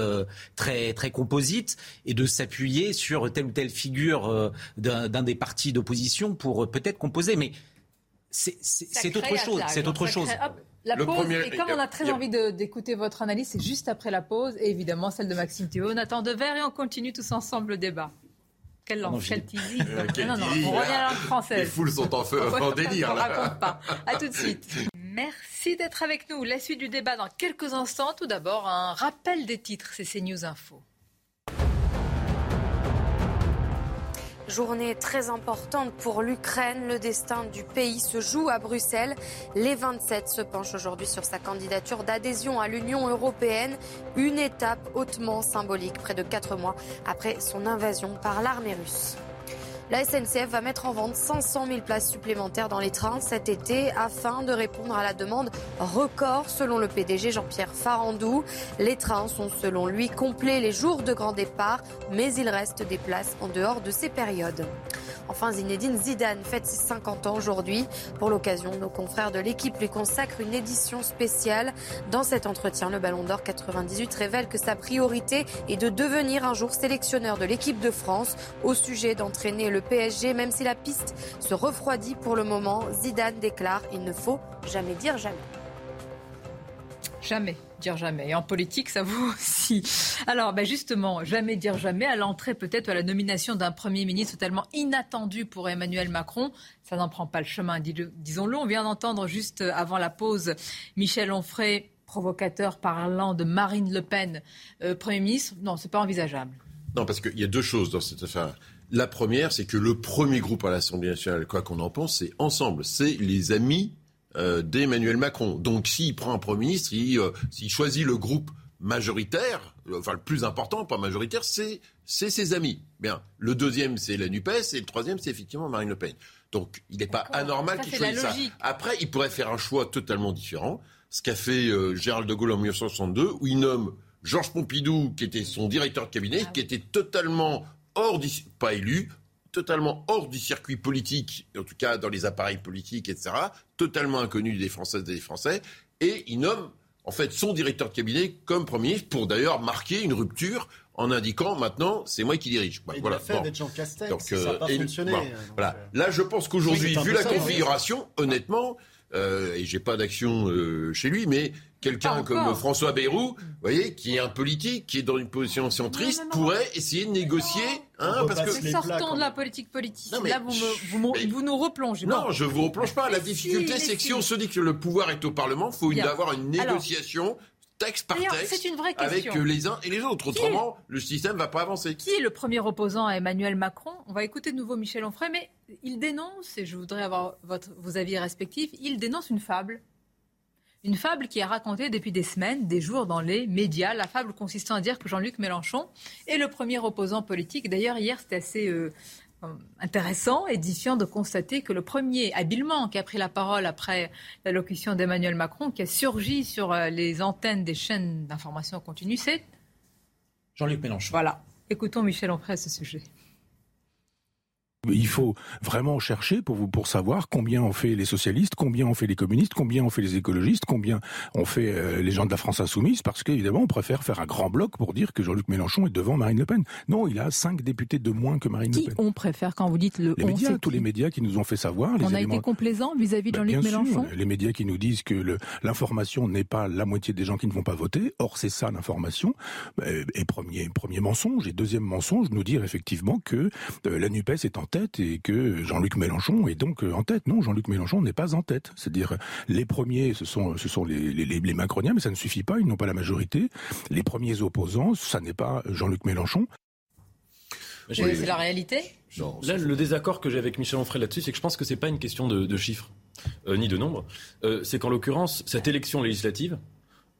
très, très composite et de s'appuyer sur telle ou telle figure d'un des partis d'opposition pour peut-être composer. Mais c'est autre chose. C'est autre chose. La pause, et comme on a très envie d'écouter votre analyse, c'est juste après la pause, et évidemment celle de Maxime Théo. Nathan Dever, et on continue tous ensemble le débat. Quelle langue, quel teasing. Euh, non, non, on revient à la langue française. Les foules sont en feu, en délire. Là. raconte pas. À tout de suite. Merci d'être avec nous. La suite du débat dans quelques instants. Tout d'abord, un rappel des titres, c'est CNews Info. Journée très importante pour l'Ukraine. Le destin du pays se joue à Bruxelles. Les 27 se penchent aujourd'hui sur sa candidature d'adhésion à l'Union européenne. Une étape hautement symbolique, près de quatre mois après son invasion par l'armée russe. La SNCF va mettre en vente 500 000 places supplémentaires dans les trains cet été afin de répondre à la demande record selon le PDG Jean-Pierre Farandou. Les trains sont selon lui complets les jours de grand départ, mais il reste des places en dehors de ces périodes. Enfin, Zinedine Zidane fête ses 50 ans aujourd'hui. Pour l'occasion, nos confrères de l'équipe lui consacrent une édition spéciale. Dans cet entretien, le Ballon d'Or 98 révèle que sa priorité est de devenir un jour sélectionneur de l'équipe de France au sujet d'entraîner le PSG, même si la piste se refroidit pour le moment. Zidane déclare il ne faut jamais dire jamais. Jamais dire jamais. Et en politique, ça vaut aussi. Alors, ben justement, jamais dire jamais à l'entrée peut-être à la nomination d'un Premier ministre totalement inattendu pour Emmanuel Macron. Ça n'en prend pas le chemin, disons-le. On vient d'entendre juste avant la pause Michel Onfray, provocateur, parlant de Marine Le Pen, euh, Premier ministre. Non, c'est pas envisageable. Non, parce qu'il y a deux choses dans cette affaire. La première, c'est que le premier groupe à l'Assemblée nationale, quoi qu'on en pense, c'est ensemble. C'est les amis euh, d'Emmanuel Macron. Donc s'il prend un Premier ministre, euh, s'il choisit le groupe majoritaire, euh, enfin le plus important, pas majoritaire, c'est ses amis. Bien. Le deuxième, c'est la NUPES, et le troisième, c'est effectivement Marine Le Pen. Donc il n'est pas anormal qu'il choisisse ça. Après, il pourrait faire un choix totalement différent, ce qu'a fait Gérald de Gaulle en 1962, où il nomme Georges Pompidou, qui était son directeur de cabinet, ah qui était totalement hors, pas élu, totalement hors du circuit politique, en tout cas dans les appareils politiques, etc., totalement inconnu des Françaises et des Français, et il nomme en fait son directeur de cabinet comme Premier ministre pour d'ailleurs marquer une rupture en indiquant maintenant c'est moi qui dirige. il voilà. fait avec Jean Castex, donc, ça n'a pas euh, fonctionné. voilà. Euh, Là, je pense qu'aujourd'hui, vu la configuration, honnêtement, euh, et j'ai pas d'action euh, chez lui, mais quelqu'un comme François Bayrou, vous voyez, qui est un politique, qui est dans une position centriste, pourrait essayer de négocier. Hein, parce que sortons de la politique politique. Là, vous, vous, nous replongez. Non, je vous replonge pas. La difficulté, c'est que si on se dit que le pouvoir est au Parlement, il faut y avoir une négociation texte par texte avec les uns et les autres. Autrement, le système ne va pas avancer. Qui est le premier opposant à Emmanuel Macron? On va écouter de nouveau Michel Onfray, mais il dénonce, et je voudrais avoir votre, vos avis respectifs, il dénonce une fable Une fable qui est racontée depuis des semaines, des jours dans les médias. La fable consistant à dire que Jean-Luc Mélenchon est le premier opposant politique. D'ailleurs, hier, c'était assez euh, intéressant, édifiant de constater que le premier habilement qui a pris la parole après l'allocution d'Emmanuel Macron, qui a surgi sur euh, les antennes des chaînes d'information continue, c'est Jean-Luc Mélenchon. Voilà. Écoutons Michel Onfray à ce sujet. Il faut vraiment chercher pour vous pour savoir combien ont fait les socialistes, combien ont fait les communistes, combien ont fait les écologistes, combien ont fait euh, les gens de la France insoumise, parce qu'évidemment on préfère faire un grand bloc pour dire que Jean-Luc Mélenchon est devant Marine Le Pen. Non, il a cinq députés de moins que Marine Le Pen. Qui on préfère quand vous dites le les médias, tous les médias qui nous ont fait savoir. On a été complaisant vis-à-vis de ben, Jean-Luc Mélenchon. Sûr, les médias qui nous disent que l'information n'est pas la moitié des gens qui ne vont pas voter. Or c'est ça l'information. Ben, et premier premier mensonge et deuxième mensonge, nous dire effectivement que euh, la Nupes est en tête et que Jean-Luc Mélenchon est donc euh, en tête. Non, Jean-Luc Mélenchon n'est pas en tête. C'est-à-dire, les premiers, ce sont, ce sont les, les, les Macroniens, mais ça ne suffit pas, ils n'ont pas la majorité. Les premiers opposants, ça n'est pas Jean-Luc Mélenchon. C'est la réalité? Là, le désaccord que j'ai avec Michel Onfray là-dessus, c'est que je pense que c'est pas une question de, de chiffres, euh, ni de nombre. Euh, c'est qu'en l'occurrence, cette élection législative,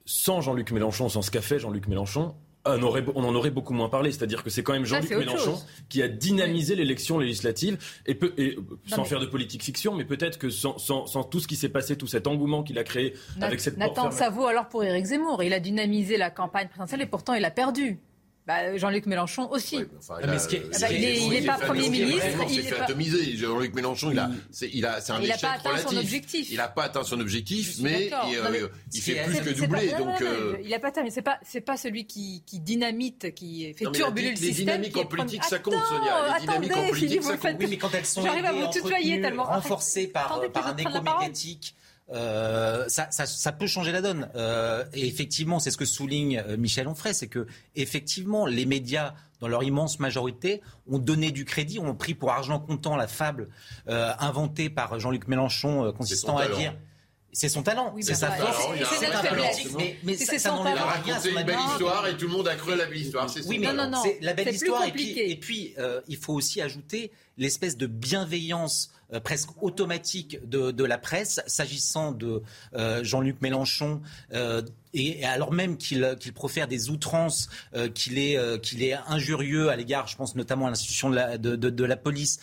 sans Jean-Luc Mélenchon, sans ce qu'a fait Jean-Luc Mélenchon, on, aurait, on, en aurait beaucoup moins parlé. C'est-à-dire que c'est quand même Jean-Luc Mélenchon qui a dynamisé l'élection législative, et, et sans mais... faire de politique fiction, mais peut-être que sans, sans, sans, tout ce qui s'est passé, tout cet engouement qu'il a créé avec cette Nathan, ça vaut alors pour Éric Zemmour. Il a dynamisé la campagne présidentielle et pourtant il a perdu. Bah, Jean-Luc Mélenchon aussi. Ouais, enfin, il, a, est, bah, n'est pas Premier ministre. Il s'est fait pas... atomiser. Jean-Luc Mélenchon, il a, c'est, il a, c'est un il échec pas atteint relatif. Son objectif. Il n'a pas atteint son objectif, mais, il, non, mais euh, il fait plus que doubler. Pas, donc, non, non, euh... il n'a pas atteint, mais c'est pas, c'est pas celui qui, qui dynamite, qui fait turbuler le les système. Les dynamiques en politique, ça compte, Sonia. Les dynamiques en politique, ça compte. Oui, mais quand elles sont J'arrive à vous tutoyer tellement renforcées par, par un écho médiatique. Euh, ça, ça, ça, peut changer la donne. Euh, et effectivement, c'est ce que souligne Michel Onfray, c'est que effectivement, les médias, dans leur immense majorité, ont donné du crédit, ont pris pour argent comptant la fable euh, inventée par Jean-Luc Mélenchon, consistant à dire. C'est son talent, oui, c'est sa force, c'est un politique, mais, mais ça, ça n'enlève rien à C'est une belle histoire et tout le monde a cru à la belle histoire. C'est oui, mais non, non, c'est la belle histoire. Et puis, et puis euh, il faut aussi ajouter l'espèce de bienveillance euh, presque automatique de, de la presse s'agissant de euh, Jean-Luc Mélenchon. Euh, et, et, alors même qu'il profère des outrances, qu'il est, qu'il est injurieux à l'égard, je pense notamment à l'institution de la, de, de, de la police,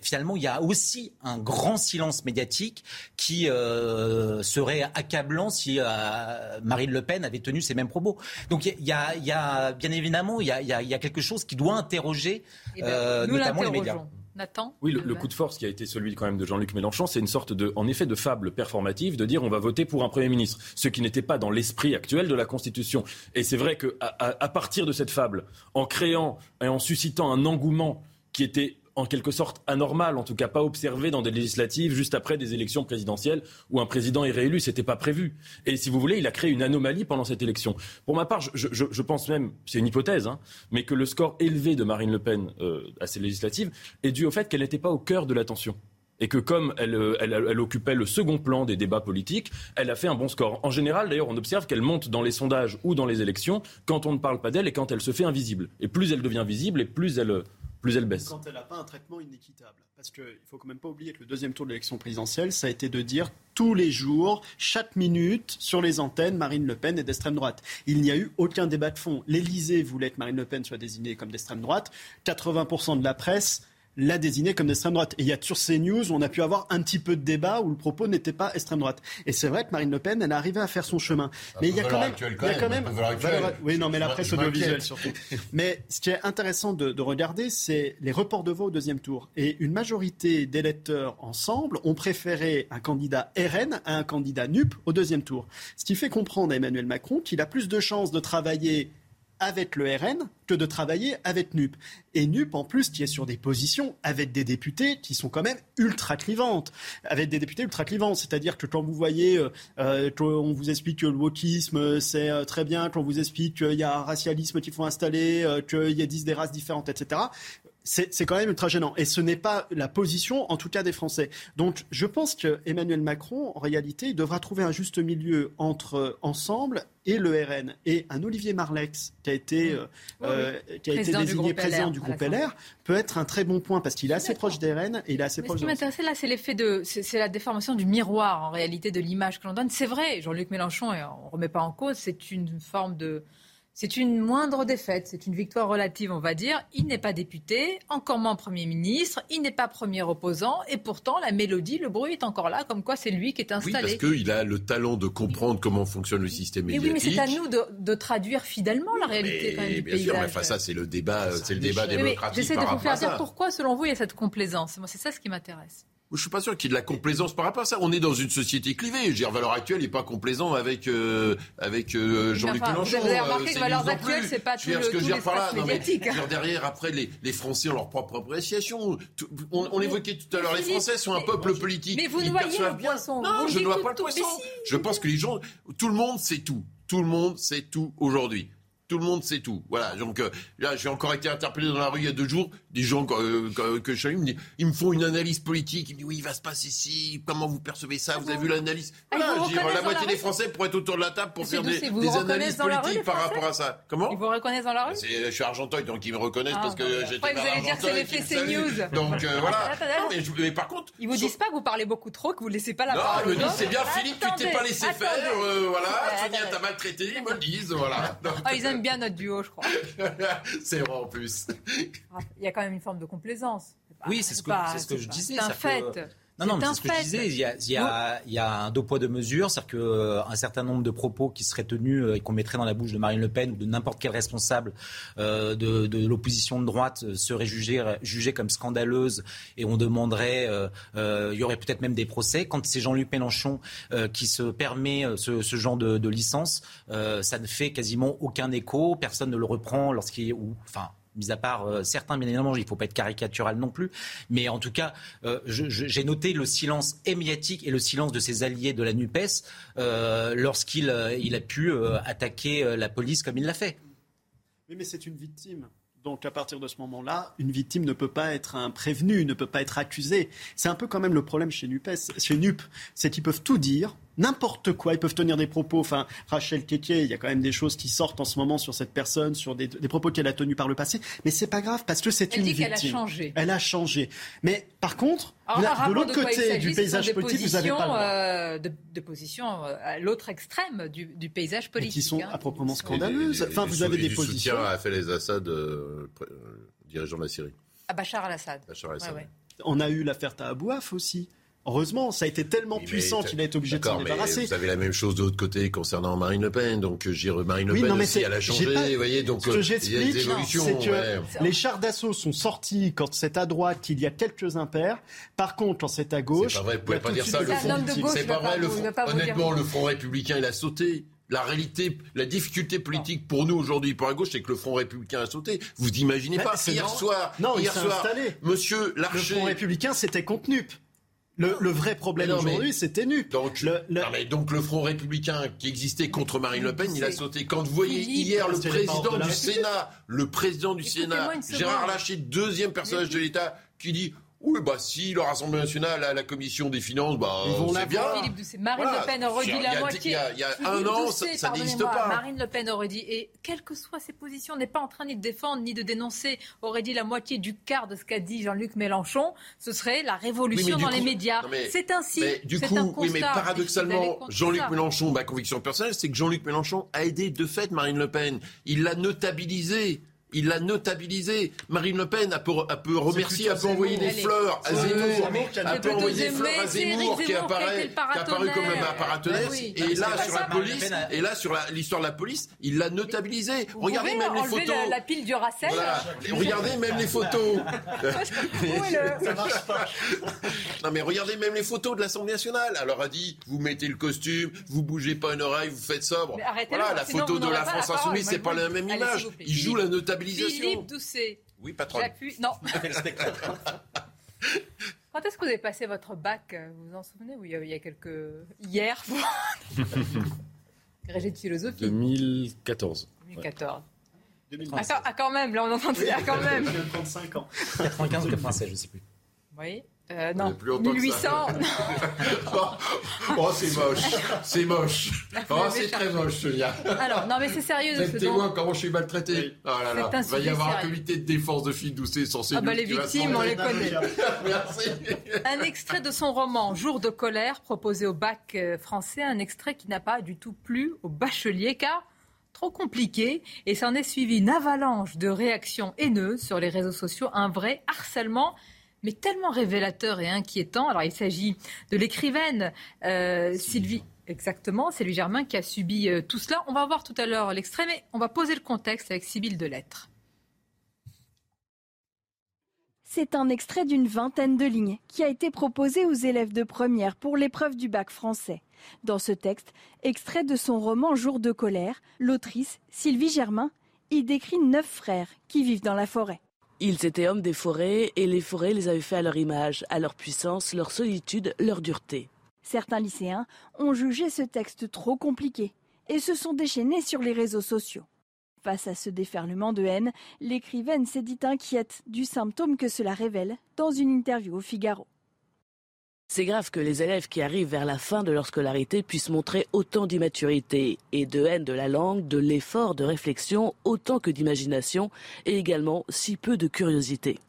finalement, il y a aussi un grand silence médiatique qui serait accablant si Marine Le Pen avait tenu ces mêmes propos. Donc il y a, il y a bien évidemment, il y a, y a, y a quelque chose qui doit interroger eh ben, notamment les médias. Nathan Oui, le, le, coup de force qui a été celui quand même de Jean-Luc Mélenchon, c'est une sorte de, en effet, de fable performative de dire on va voter pour un Premier ministre, ce qui n'était pas dans l'esprit actuel de la Constitution. Et c'est vrai qu'à à, à partir de cette fable, en créant et en suscitant un engouement qui était en quelque sorte anormal, en tout cas pas observé dans des législatives juste après des élections présidentielles où un président est réélu, c'était pas prévu. Et si vous voulez, il a créé une anomalie pendant cette élection. Pour ma part, je, pense même, c'est une hypothèse, hein, mais que le score élevé de Marine Le Pen euh, à ces législatives est dû au fait qu'elle n'était pas au cœur de l'attention et que comme elle, elle, elle, occupait le second plan des débats politiques, elle a fait un bon score. En général, d'ailleurs, on observe qu'elle monte dans les sondages ou dans les élections quand on ne parle pas d'elle et quand elle se fait invisible. Et plus elle devient visible, et plus elle plus elle baisse. Quand elle n'a pas un traitement inéquitable. Parce qu'il ne faut quand même pas oublier que le deuxième tour de l'élection présidentielle, ça a été de dire tous les jours, chaque minute, sur les antennes, Marine Le Pen est d'extrême droite. Il n'y a eu aucun débat de fond. L'Élysée voulait que Marine Le Pen soit désignée comme d'extrême droite. 80% de la presse l'a désignée comme d'extrême droite. Et il y a sur CNews on a pu avoir un petit peu de débat où le propos n'était pas extrême droite. Et c'est vrai que Marine Le Pen, elle est arrivée à faire son chemin. Mais il y a quand même, il y a quand même, oui, non, mais la presse audiovisuelle surtout. mais ce qui est intéressant de, de regarder, c'est les reports de voix au deuxième tour. Et une majorité d'électeurs ensemble ont préféré un candidat RN à un candidat NUP au deuxième tour. Ce qui fait comprendre à Emmanuel Macron qu'il a plus de chances de travailler avec le RN que de travailler avec NUP. Et NUP, en plus, qui est sur des positions avec des députés qui sont quand même ultra clivantes. Avec des députés ultra clivants. C'est-à-dire que quand vous voyez, euh, on vous explique que le wokisme, c'est euh, très bien, qu'on vous explique qu'il y a un racialisme qu'il faut installer, euh, qu'il y a 10 des races différentes, etc c'est quand même ultra gênant. Et ce n'est pas la position, en tout cas, des Français. Donc, je pense que Emmanuel Macron, en réalité, il devra trouver un juste milieu entre euh, Ensemble et le RN. Et un Olivier Marlex, qui a été, euh, euh, qui a été désigné président du groupe LR, peut être un très bon point parce qu'il est assez proche des RN et il est assez proche Ce qui m'intéressait là, c'est l'effet de. C'est la déformation du miroir, en réalité, de l'image que l'on donne. C'est vrai, Jean-Luc Mélenchon, et on ne remet pas en cause, c'est une forme de c'est une moindre défaite, c'est une victoire relative, on va dire. Il n'est pas député, encore moins Premier ministre, il n'est pas premier opposant, et pourtant la mélodie, le bruit est encore là, comme quoi c'est lui qui est installé. Oui, parce qu'il a le talent de comprendre comment fonctionne le système médiatique. oui, mais c'est à nous de, traduire fidèlement la réalité quand même du bien Sûr, mais enfin, ça, c'est le débat, c'est le débat démocratique. J'essaie de vous faire dire pourquoi, selon vous, il y a cette complaisance. Moi, c'est ça ce qui m'intéresse. Je suis pas sûr qu'il y ait de la complaisance par rapport à ça. On est dans une société clivée. Je veux dire, Valeurs Actuelles n'est pas complaisant avec euh, avec euh, Jean-Luc Mélenchon. Vous avez remarqué euh, que Valeurs Actuelles, c'est pas tout, le, ce que tout je par là, non, mais, derrière, après, les, les Français ont leur propre appréciation. on, on évoquait tout à l'heure, les Français sont un peuple politique. Mais vous noyez le poisson. Non, je ne vois pas le poisson. Je pense que les gens, tout le monde sait tout. Tout le monde sait tout aujourd'hui. Tout le monde sait tout. Voilà. Donc euh, là, j'ai encore été interpellé dans la rue il y a deux jours. Des gens euh, que je salue me disent, ils me font une analyse politique. Ils me disent oui, il va se passer ici. Comment vous percevez ça Vous avez vu l'analyse ah, la moitié des Français pourraient être autour de la table pour faire des, analyses politiques par rapport à ça. Comment Ils vous reconnaissent dans la rue Je suis argentois, donc ils me reconnaissent ah, parce que j'étais Vous allez dire que c'est l'effet CNews. Donc euh, voilà. mais, par contre, ils vous disent pas que vous parlez beaucoup trop, que vous laissez pas la parole. Non, ils me disent c'est bien, Philippe, tu t'es pas laissé faire. Voilà, Sonia t'a maltraité. Ils me disent. Voilà. Bien notre duo, je crois. c'est vrai en plus. Il y a quand même une forme de complaisance. Oui, c'est ce que, ce que je disais. C'est un fait. Non, non, c'est ce que je disais. Il y a, il y a, il y a un deux poids deux mesures, c'est-à-dire qu'un certain nombre de propos qui seraient tenus euh, et qu'on mettrait dans la bouche de Marine Le Pen ou de n'importe quel responsable euh, de, de l'opposition de droite euh, seraient jugés, jugés comme scandaleuses et on demanderait, euh, il y aurait peut-être même des procès. Quand c'est Jean-Luc Mélenchon qui se permet ce, ce genre de, de licence, ça ne fait quasiment aucun écho. Personne ne le reprend lorsqu'il, ou enfin mis à part euh, certains, bien évidemment, il ne faut pas être caricatural non plus, mais en tout cas, euh, j'ai noté le silence émiatique et le silence de ses alliés de la NUPES euh, lorsqu'il il a pu attaquer la police comme il l'a fait. Oui, mais c'est une victime. Donc à partir de ce moment-là, une victime ne peut pas être un prévenu, ne peut pas être accusé. C'est un peu quand même le problème chez NUPES, chez NUP, c'est qu'ils peuvent tout dire, n'importe quoi. Ils peuvent tenir des propos. Enfin, Rachel Keke, il y a quand même des choses qui sortent en ce moment sur cette personne, sur des, propos qu'elle a tenus par le passé. Mais c'est pas grave parce que c'est une dit victime. Elle a changé. Elle a changé. Mais par contre, de l'autre côté du paysage politique, vous n'avez pas le droit. Euh, de, position euh, à l'autre extrême du, paysage politique. qui sont hein. à proprement scandaleuses. Enfin, vous avez des positions. a fait les Assad, euh, dirigeant de la Syrie. À Bachar al-Assad. On a eu l'affaire Tahabouaf aussi. Heureusement, ça a été tellement puissant qu'il a été obligé de s'en débarrasser. Vous avez la même chose de l'autre côté concernant Marine Le Pen. Donc, Marine Le Pen aussi, elle a changé. Vous voyez, donc ce que j'explique, c'est que les chars d'assaut sont sortis quand c'est à droite qu'il y a quelques impairs. Par contre, quand c'est à gauche, c'est pas vrai. Vous pouvez pas dire ça. Le front, c'est pas vrai. Le front, honnêtement, le Front républicain, il a sauté. La réalité, la difficulté politique pour nous aujourd'hui, pour la gauche, c'est que le Front républicain a sauté. Vous imaginez pas hier soir, non, hier soir, Monsieur Larcher, le Front républicain s'était contenu. Le, vrai problème aujourd'hui, c'était nu. Donc le, donc le Front républicain qui existait contre Marine Le Pen, il a sauté. Quand vous voyez hier le président du Sénat, le président du Sénat, Gérard Larcher, deuxième personnage de l'État, qui dit oui, bah si le Rassemblement national a la commission des finances, bah c'est bien. Philippe Doucet. Marine Le Pen aurait dit la moitié. Il y a, un an, ça n'existe pas. Marine Le Pen aurait dit, et quelles que soient ses positions, n'est pas en train ni de défendre ni de dénoncer, aurait dit la moitié du quart de ce qu'a dit Jean-Luc Mélenchon. Ce serait la révolution dans les médias. C'est ainsi. Mais du coup, un oui, mais paradoxalement, Jean-Luc Mélenchon, ma conviction personnelle, c'est que Jean-Luc Mélenchon a aidé de fait Marine Le Pen. Il l'a notabilisé. Il l'a notabilisé. Marine Le Pen a pu, a pu remercier, a pu envoyer des fleurs à Zemmour, a pu envoyer des fleurs à Zemmour qui apparaît, qui apparu comme un paratonnerre. Et là, sur la police, et là, sur l'histoire de la police, il l'a notabilisé. Regardez même les photos. La pile du Racel. Regardez même les photos. non, mais regardez même les photos de l'Assemblée nationale. Alors, a dit, vous mettez le costume, vous bougez pas une oreille, vous faites sobre. Voilà, la photo de la France Insoumise, c'est pas la même image. Il joue la notabilité Philippe Doucet. Oui, patron. Non. Quand est-ce que vous avez passé votre bac Vous vous en souvenez Oui, il y a quelques. Hier Régé de philosophie. 2014. 2014. Ah, ah, quand même, là on entend ah, quand même. 35 ans. 95 ou 96, je ne sais plus. Oui. Euh, non, 1800. oh, c'est moche. C'est moche. Oh, c'est très moche, Sonia. Alors, non, mais c'est sérieux. Vous êtes témoin comment je suis maltraité. Oh là là. Il va y avoir un comité de défense de filles doucées censé. Ah, bah, les victimes, on les connaît. Merci. Un extrait de son roman Jour de colère, proposé au bac euh, français. Un extrait qui n'a pas du tout plu au bachelier, car trop compliqué et s'en est suivi une avalanche de réactions haineuses sur les réseaux sociaux, un vrai harcèlement mais tellement révélateur et inquiétant. Alors il s'agit de l'écrivaine euh, Sylvie. Exactement, c'est lui Germain qui a subi euh, tout cela. On va voir tout à l'heure l'extrait, mais on va poser le contexte avec Sybille de Lettres. C'est un extrait d'une vingtaine de lignes qui a été proposé aux élèves de première pour l'épreuve du bac français. Dans ce texte, extrait de son roman Jour de colère, l'autrice Sylvie Germain y décrit neuf frères qui vivent dans la forêt. Ils étaient hommes des forêts et les forêts les avaient fait à leur image, à leur puissance, leur solitude, leur dureté. Certains lycéens ont jugé ce texte trop compliqué et se sont déchaînés sur les réseaux sociaux. Face à ce déferlement de haine, l'écrivaine s'est dit inquiète du symptôme que cela révèle dans une interview au Figaro. C'est grave que les élèves qui arrivent vers la fin de leur scolarité puissent montrer autant d'immaturité et de haine de la langue, de l'effort de réflexion, autant que d'imagination, et également si peu de curiosité.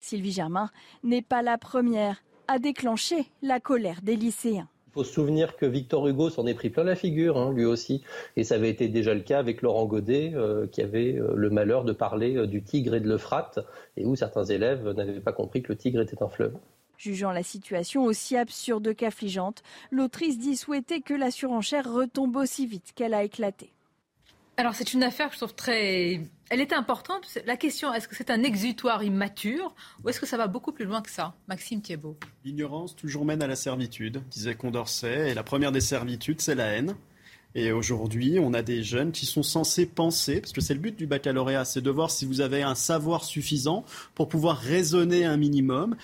Sylvie Germain n'est pas la première à déclencher la colère des lycéens. Il faut se souvenir que Victor Hugo s'en est pris plein la figure, hein, lui aussi. Et ça avait été déjà le cas avec Laurent Godet, euh, qui avait euh, le malheur de parler euh, du Tigre et de l'Euphrate, et où certains élèves n'avaient pas compris que le Tigre était un fleuve. Jugeant la situation aussi absurde qu'affligeante, l'autrice dit souhaiter que la surenchère retombe aussi vite qu'elle a éclaté. Alors c'est une affaire que je trouve très... Elle était importante. La question, est-ce que c'est un exutoire immature ou est-ce que ça va beaucoup plus loin que ça? Maxime Thiebaud. L'ignorance toujours mène à la servitude, disait Condorcet, et la première des servitudes, c'est la haine. Et aujourd'hui, on a des jeunes qui sont censés penser, parce que c'est le but du baccalauréat, c'est de voir si vous avez un savoir suffisant pour pouvoir raisonner un minimum,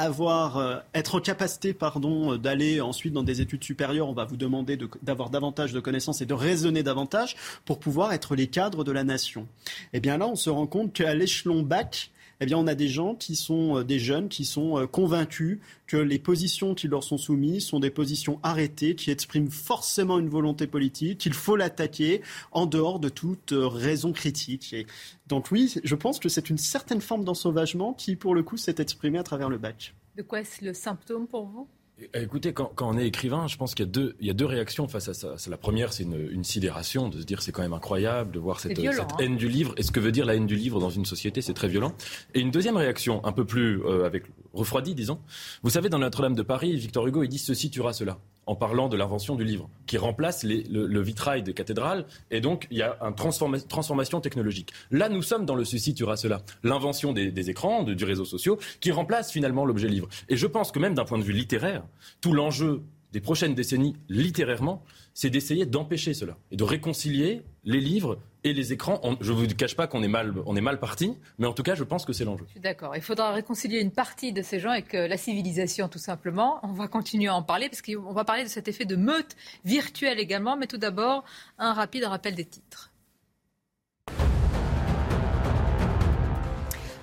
avoir, euh, être en capacité pardon, d'aller ensuite dans des études supérieures, on va vous demander d'avoir davantage de connaissances et de raisonner davantage pour pouvoir être les cadres de la nation. Eh bien là, on se rend compte qu'à l'échelon bac, eh bien, on a des gens qui sont euh, des jeunes qui sont euh, convaincus que les positions qui leur sont soumises sont des positions arrêtées, qui expriment forcément une volonté politique, qu'il faut l'attaquer en dehors de toute euh, raison critique. Et donc oui, je pense que c'est une certaine forme d'ensauvagement qui, pour le coup, s'est exprimée à travers le bac. De quoi est-ce le symptôme pour vous? Écoutez, quand, on est écrivain, je pense qu'il y a deux, il y a deux réactions face à ça. La première, c'est une, sidération, de se dire c'est quand même incroyable de voir cette, hein. haine du livre. Et ce que veut dire la haine du livre dans une société, c'est très violent. Et une deuxième réaction, un peu plus euh, avec refroidi, disons. Vous savez, dans Notre-Dame de Paris, Victor Hugo, il dit ceci tuera cela en parlant de l'invention du livre, qui remplace le, vitrail des cathédrales, et donc il y a une transformation technologique. Là, nous sommes dans le ceci tuera cela, l'invention des, écrans, du réseau social, qui remplace finalement l'objet livre. Et je pense que même d'un point de vue littéraire, tout l'enjeu des prochaines décennies, littérairement, c'est d'essayer d'empêcher cela et de réconcilier les livres et les écrans. je ne vous cache pas qu'on est mal, est mal parti, mais en tout cas, je pense que c'est l'enjeu. Je suis d'accord. Il faudra réconcilier une partie de ces gens avec euh, la civilisation, tout simplement. On va continuer à en parler parce qu'on va parler de cet effet de meute virtuelle également. Mais tout d'abord, un rapide rappel des titres.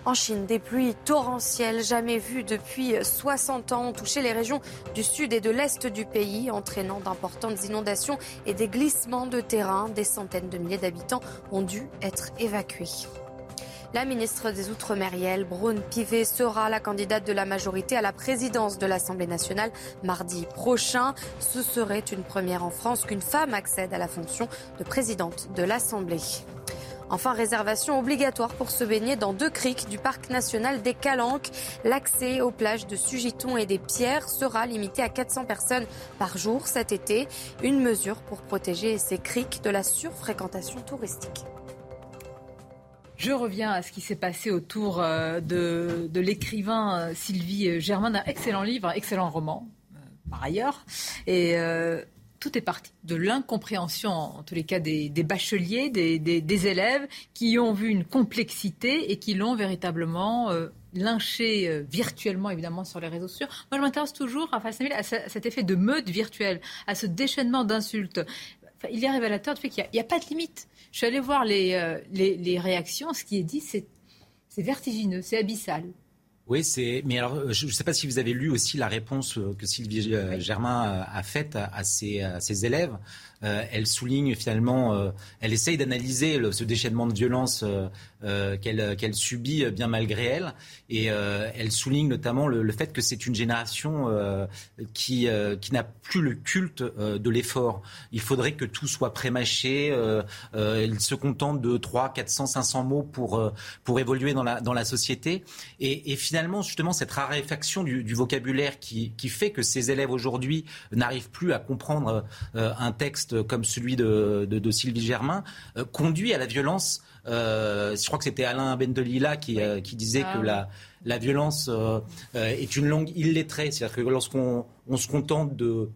En Chine, des pluies torrentielles jamais vues depuis 60 ans ont touché les régions du sud et de l'est du pays, entraînant d'importantes inondations et des glissements de terrain. Des centaines de milliers d'habitants ont dû être évacués. La ministre des Outre-mer, Yael Braun-Pivet, sera la candidate de la majorité à la présidence de l'Assemblée nationale mardi prochain. Ce serait une première en France qu'une femme accède à la fonction de présidente de l'Assemblée. Enfin, réservation obligatoire pour se baigner dans deux criques du parc national des Calanques. L'accès aux plages de Sugiton et des Pierres sera limité à 400 personnes par jour cet été. Une mesure pour protéger ces criques de la surfréquentation touristique. Je reviens à ce qui s'est passé autour euh, de, l'écrivain euh, Sylvie Germain, d'un excellent livre, un excellent roman, euh, par ailleurs. Tout est parti de l'incompréhension, en tous les cas des, bacheliers, des, élèves, qui ont vu une complexité et qui l'ont véritablement euh, lynché euh, virtuellement, évidemment, sur les réseaux sociaux. Moi, je m'intéresse toujours à, cet effet de meute virtuelle, à ce déchaînement d'insultes. il est révélateur du fait qu'il n'y a, pas de limite. Je suis allée voir les, les réactions. Ce qui est dit, c'est vertigineux, c'est abyssal. Oui, c'est. Mais alors, je ne sais pas si vous avez lu aussi la réponse que Sylvie Germain a faite à, ses, à ses élèves. Euh, elle souligne finalement, euh, elle essaye d'analyser ce déchaînement de violence euh, qu'elle subit bien malgré elle. Et elle souligne notamment le, fait que c'est une génération qui, qui n'a plus le culte de l'effort. Il faudrait que tout soit prémâché. elle se contente de 3, 400, 500 mots pour, pour évoluer dans la, dans la société. Et, finalement, justement, cette raréfaction du, du vocabulaire qui, qui, fait que ces élèves aujourd'hui n'arrivent plus à comprendre un texte comme celui de, Sylvie Germain euh, conduit à la violence. Euh, je crois que c'était Alain Bendelila qui, euh, qui disait ah que la, la violence est une langue illettrée. C'est-à-dire que lorsqu'on on se contente de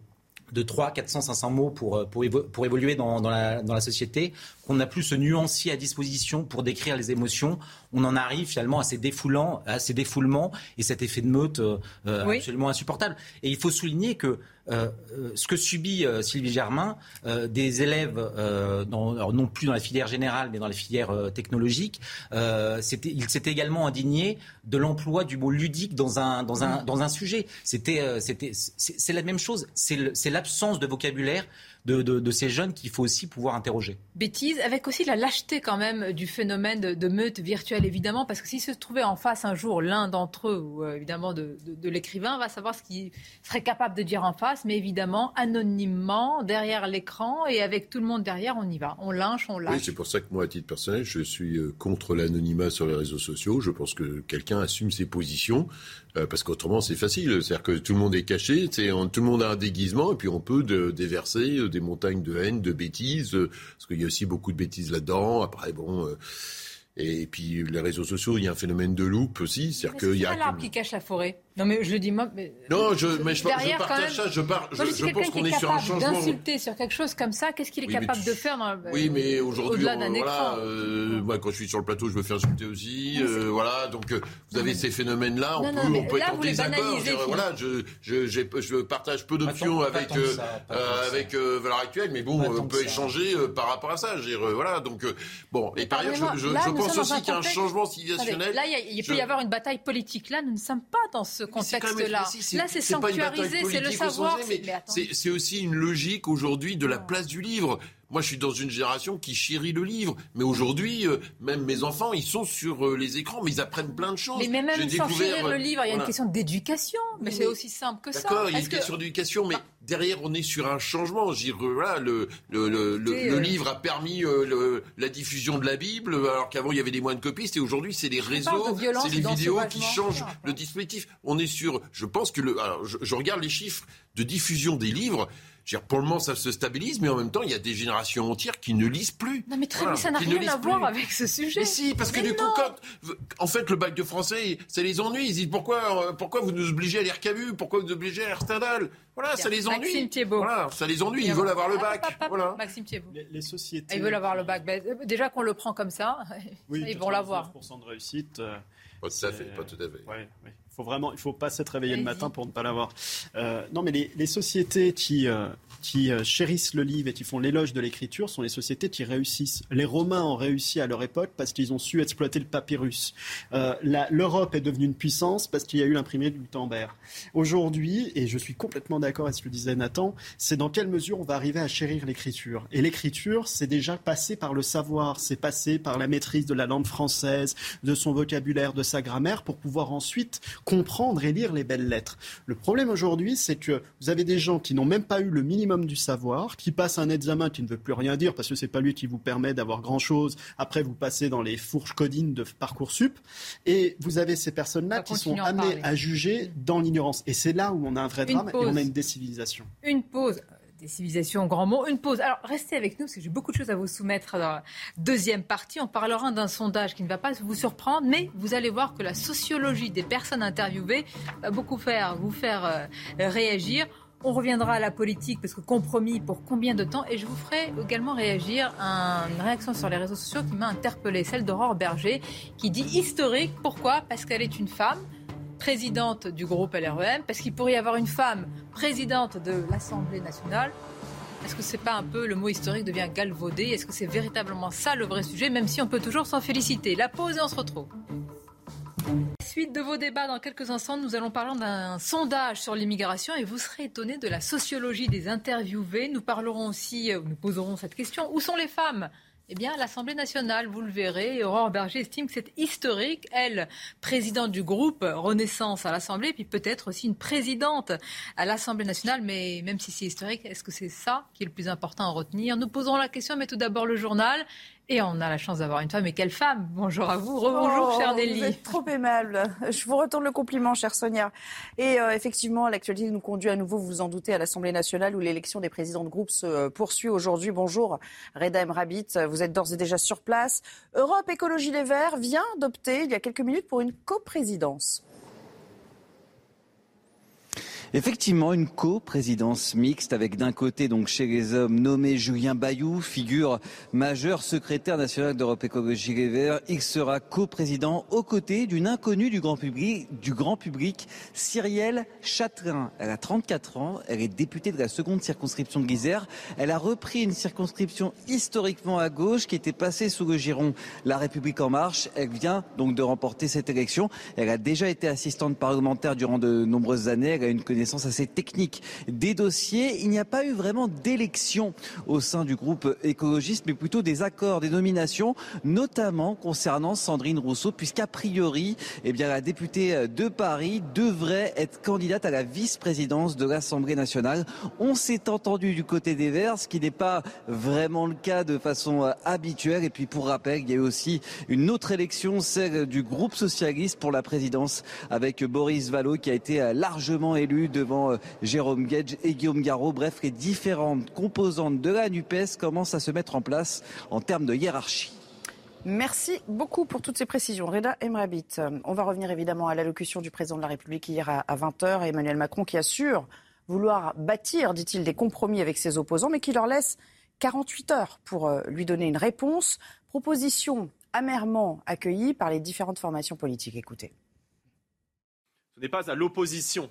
de 3, 400, 500 mots pour, pour, pour évoluer dans, dans, la, dans la société, qu'on n'a plus ce nuancier à disposition pour décrire les émotions, on en arrive finalement à ces, défoulants, à ces défoulements et cet effet de meute absolument insupportable. Et il faut souligner que euh, euh, ce que subit euh, Sylvie Germain, des élèves, non plus dans la filière générale, mais dans la filière technologique, il s'était également indigné de l'emploi du mot ludique dans un, dans un, dans un sujet. C'était, c'était, c'est la même chose. C'est l'absence de vocabulaire de, ces jeunes qu'il faut aussi pouvoir interroger. Bêtise, avec aussi la lâcheté quand même du phénomène de, meute virtuelle, évidemment, parce que s'il se trouvait en face un jour l'un d'entre eux, ou euh, évidemment de, l'écrivain, va savoir ce qu'il serait capable de dire en face, mais évidemment, anonymement, derrière l'écran, et avec tout le monde derrière, on y va. On lynche, on lâche. Oui, c'est pour ça que moi, à titre personnel, je suis euh, contre l'anonymat sur les réseaux sociaux. Je pense que quelqu'un assume ses positions. Euh, parce qu'autrement c'est facile. C'est-à-dire que tout le monde est caché, tout le monde a un déguisement, et puis on peut déverser des montagnes de haine, de bêtises, euh, parce qu'il y a aussi beaucoup de bêtises là-dedans. Après, bon. et puis les réseaux sociaux, il y a un phénomène de loupe aussi, c'est-à-dire qu'il y a. l'arbre qui cache la forêt. Non, mais je le dis moi. Mais... Non, je, mais je, je partage ça. Je, par, je, je pense qu'on est, sur un changement. D'insulter sur quelque chose comme ça, qu'est-ce qu'il est capable de faire dans, Oui, mais aujourd'hui, voilà, euh, moi, quand je suis sur le plateau, je me fais insulter aussi. Euh, voilà, donc euh, vous avez ces phénomènes-là. On, peut, on peut être en désaccord. Voilà, je, je, je, partage peu d'options avec avec Valeur Actuelle, mais bon, on peut échanger par rapport à ça. Voilà, donc bon. Et par ailleurs, je pense aussi qu'il y a un changement civilisationnel. Là, il peut y avoir une bataille politique. Là, nous ne sommes pas dans ce contexte-là. Là, c'est sanctuarisé, c'est le savoir. C'est aussi une logique aujourd'hui de la place du livre. Moi, je suis dans une génération qui chérit le livre. Mais aujourd'hui, euh, même mes enfants, ils sont sur euh, les écrans, mais ils apprennent plein de choses. Mais même sans chérir le livre, il y a une question d'éducation. Mais, c'est aussi simple que ça. D'accord, il y a une question d'éducation, mais derrière, on est sur un changement. Je voilà, le, le, le, le, livre a permis euh, la diffusion de la Bible, alors qu'avant, il y avait des de copistes, et aujourd'hui, c'est les réseaux, c'est les vidéos qui changent le dispositif. On est sur... Je pense que... Le, alors, je regarde les chiffres de diffusion des livres pour le moment, ça se stabilise, mais en même temps, il y a des générations entières qui ne lisent plus. Non, mais très ça n'a rien à voir avec ce sujet. Mais si, parce que du coup, en fait, le bac de français, ça les ennuie. Ils disent pourquoi, euh, pourquoi vous nous obligez à lire Camus? Pourquoi vous nous obligez à lire Stendhal? Voilà, ça les ennuie. Maxime Thiebaud. Voilà, ça les ennuie. Ils veulent avoir le bac. voilà. Maxime Thiebaut. Les, sociétés. Ils veulent avoir le bac. Ben, euh, déjà qu'on le prend comme ça, ils vont l'avoir. de réussite. Euh, pas tout à fait, pas tout à fait. Ouais, faut vraiment, il faut pas s'être réveillé le matin pour ne pas l'avoir. Euh, non, mais les, les sociétés qui, euh, qui euh, chérissent le livre et qui font l'éloge de l'écriture sont les sociétés qui réussissent. Les Romains ont réussi à leur époque parce qu'ils ont su exploiter le papyrus. Euh, L'Europe est devenue une puissance parce qu'il y a eu l'imprimerie de Gutenberg. Aujourd'hui, et je suis complètement d'accord avec ce que disait Nathan, c'est dans quelle mesure on va arriver à chérir l'écriture. Et l'écriture, c'est déjà passé par le savoir, c'est passé par la maîtrise de la langue française, de son vocabulaire, de sa grammaire, pour pouvoir ensuite comprendre et lire les belles lettres. Le problème aujourd'hui, c'est que vous avez des gens qui n'ont même pas eu le minimum du savoir, qui passent un examen qui ne veut plus rien dire parce que c'est pas lui qui vous permet d'avoir grand chose. Après, vous passez dans les fourches codines de Parcoursup. Et vous avez ces personnes-là qui sont amenées à juger dans l'ignorance. Et c'est là où on a un vrai drame et on a une décivilisation. Une pause des civilisations, grand mot. Une pause. Alors, restez avec nous, parce que j'ai beaucoup de choses à vous soumettre dans la deuxième partie. On parlera d'un sondage qui ne va pas vous surprendre, mais vous allez voir que la sociologie des personnes interviewées va beaucoup faire, vous faire euh, réagir. On reviendra à la politique, parce que compromis pour combien de temps Et je vous ferai également réagir à une réaction sur les réseaux sociaux qui m'a interpellée, celle d'Aurore Berger, qui dit historique. Pourquoi? Parce qu'elle est une femme présidente du groupe LREM, parce qu'il pourrait y avoir une femme présidente de l'Assemblée nationale. Est-ce que c'est pas un peu le mot historique devient galvaudé? Est-ce que c'est véritablement ça le vrai sujet, même si on peut toujours s'en féliciter? La pause et on se retrouve. Suite de vos débats dans quelques instants, nous allons parler d'un sondage sur l'immigration et vous serez étonné de la sociologie des interviewés. Nous parlerons aussi, euh, nous poserons cette question où sont les femmes? Eh bien, l'Assemblée nationale, vous le verrez, Aurore Berger estime que c'est historique. Elle, présidente du groupe Renaissance à l'Assemblée, puis peut-être aussi une présidente à l'Assemblée nationale. Mais même si c'est historique, est-ce que c'est ça qui est le plus important à retenir? Nous poserons la question, mais tout d'abord le journal. Et on a la chance d'avoir une femme. Et quelle femme Bonjour à vous. Rebonjour, oh, chère Nelly. Vous êtes trop aimable. Je vous retourne le compliment, chère Sonia. Et euh, effectivement, l'actualité nous conduit à nouveau, vous vous en doutez, à l'Assemblée nationale où l'élection des présidents de groupe se euh, poursuit aujourd'hui. Bonjour, Reda Emrabit. Vous êtes d'ores et déjà sur place. Europe Écologie Les Verts vient d'opter il y a quelques minutes pour une coprésidence. Effectivement, une co-présidence mixte avec d'un côté, donc chez les hommes, nommé Julien Bayou, figure majeure, secrétaire national d'Europe Écologie Les Verts. Il sera co-président aux côtés d'une inconnue du grand public, du grand public, Cyrielle Chatrin. Elle a 34 ans, elle est députée de la seconde circonscription de l'Isère. Elle a repris une circonscription historiquement à gauche qui était passée sous le giron La République en marche. Elle vient donc de remporter cette élection. Elle a déjà été assistante parlementaire durant de nombreuses années. Elle a une connaissance assez technique des dossiers. Il n'y a pas eu vraiment d'élection au sein du groupe écologiste, mais plutôt des accords, des nominations, notamment concernant Sandrine Rousseau, puisqu'a priori, eh bien, la députée de Paris devrait être candidate à la vice-présidence de l'Assemblée nationale. On s'est entendu du côté des Verts, ce qui n'est pas vraiment le cas de façon euh, habituelle. Et puis, pour rappel, il y a eu aussi une autre élection, celle du groupe socialiste pour la présidence, avec Boris Vallaud, qui a été euh, largement élu devant euh, Jérôme Gage et Guillaume Garot. Bref, les différentes composantes de la NUPES commencent à se mettre en place en termes de hiérarchie. Merci beaucoup pour toutes ces précisions. Reda Emrabit, on va revenir évidemment à l'allocution du président de la République hier à 20h, Emmanuel Macron qui assure vouloir bâtir, dit-il, des compromis avec ses opposants, mais qui leur laisse 48 heures pour euh, lui donner une réponse. Proposition amèrement accueillie par les différentes formations politiques. Écoutez. Ce n'est pas à l'opposition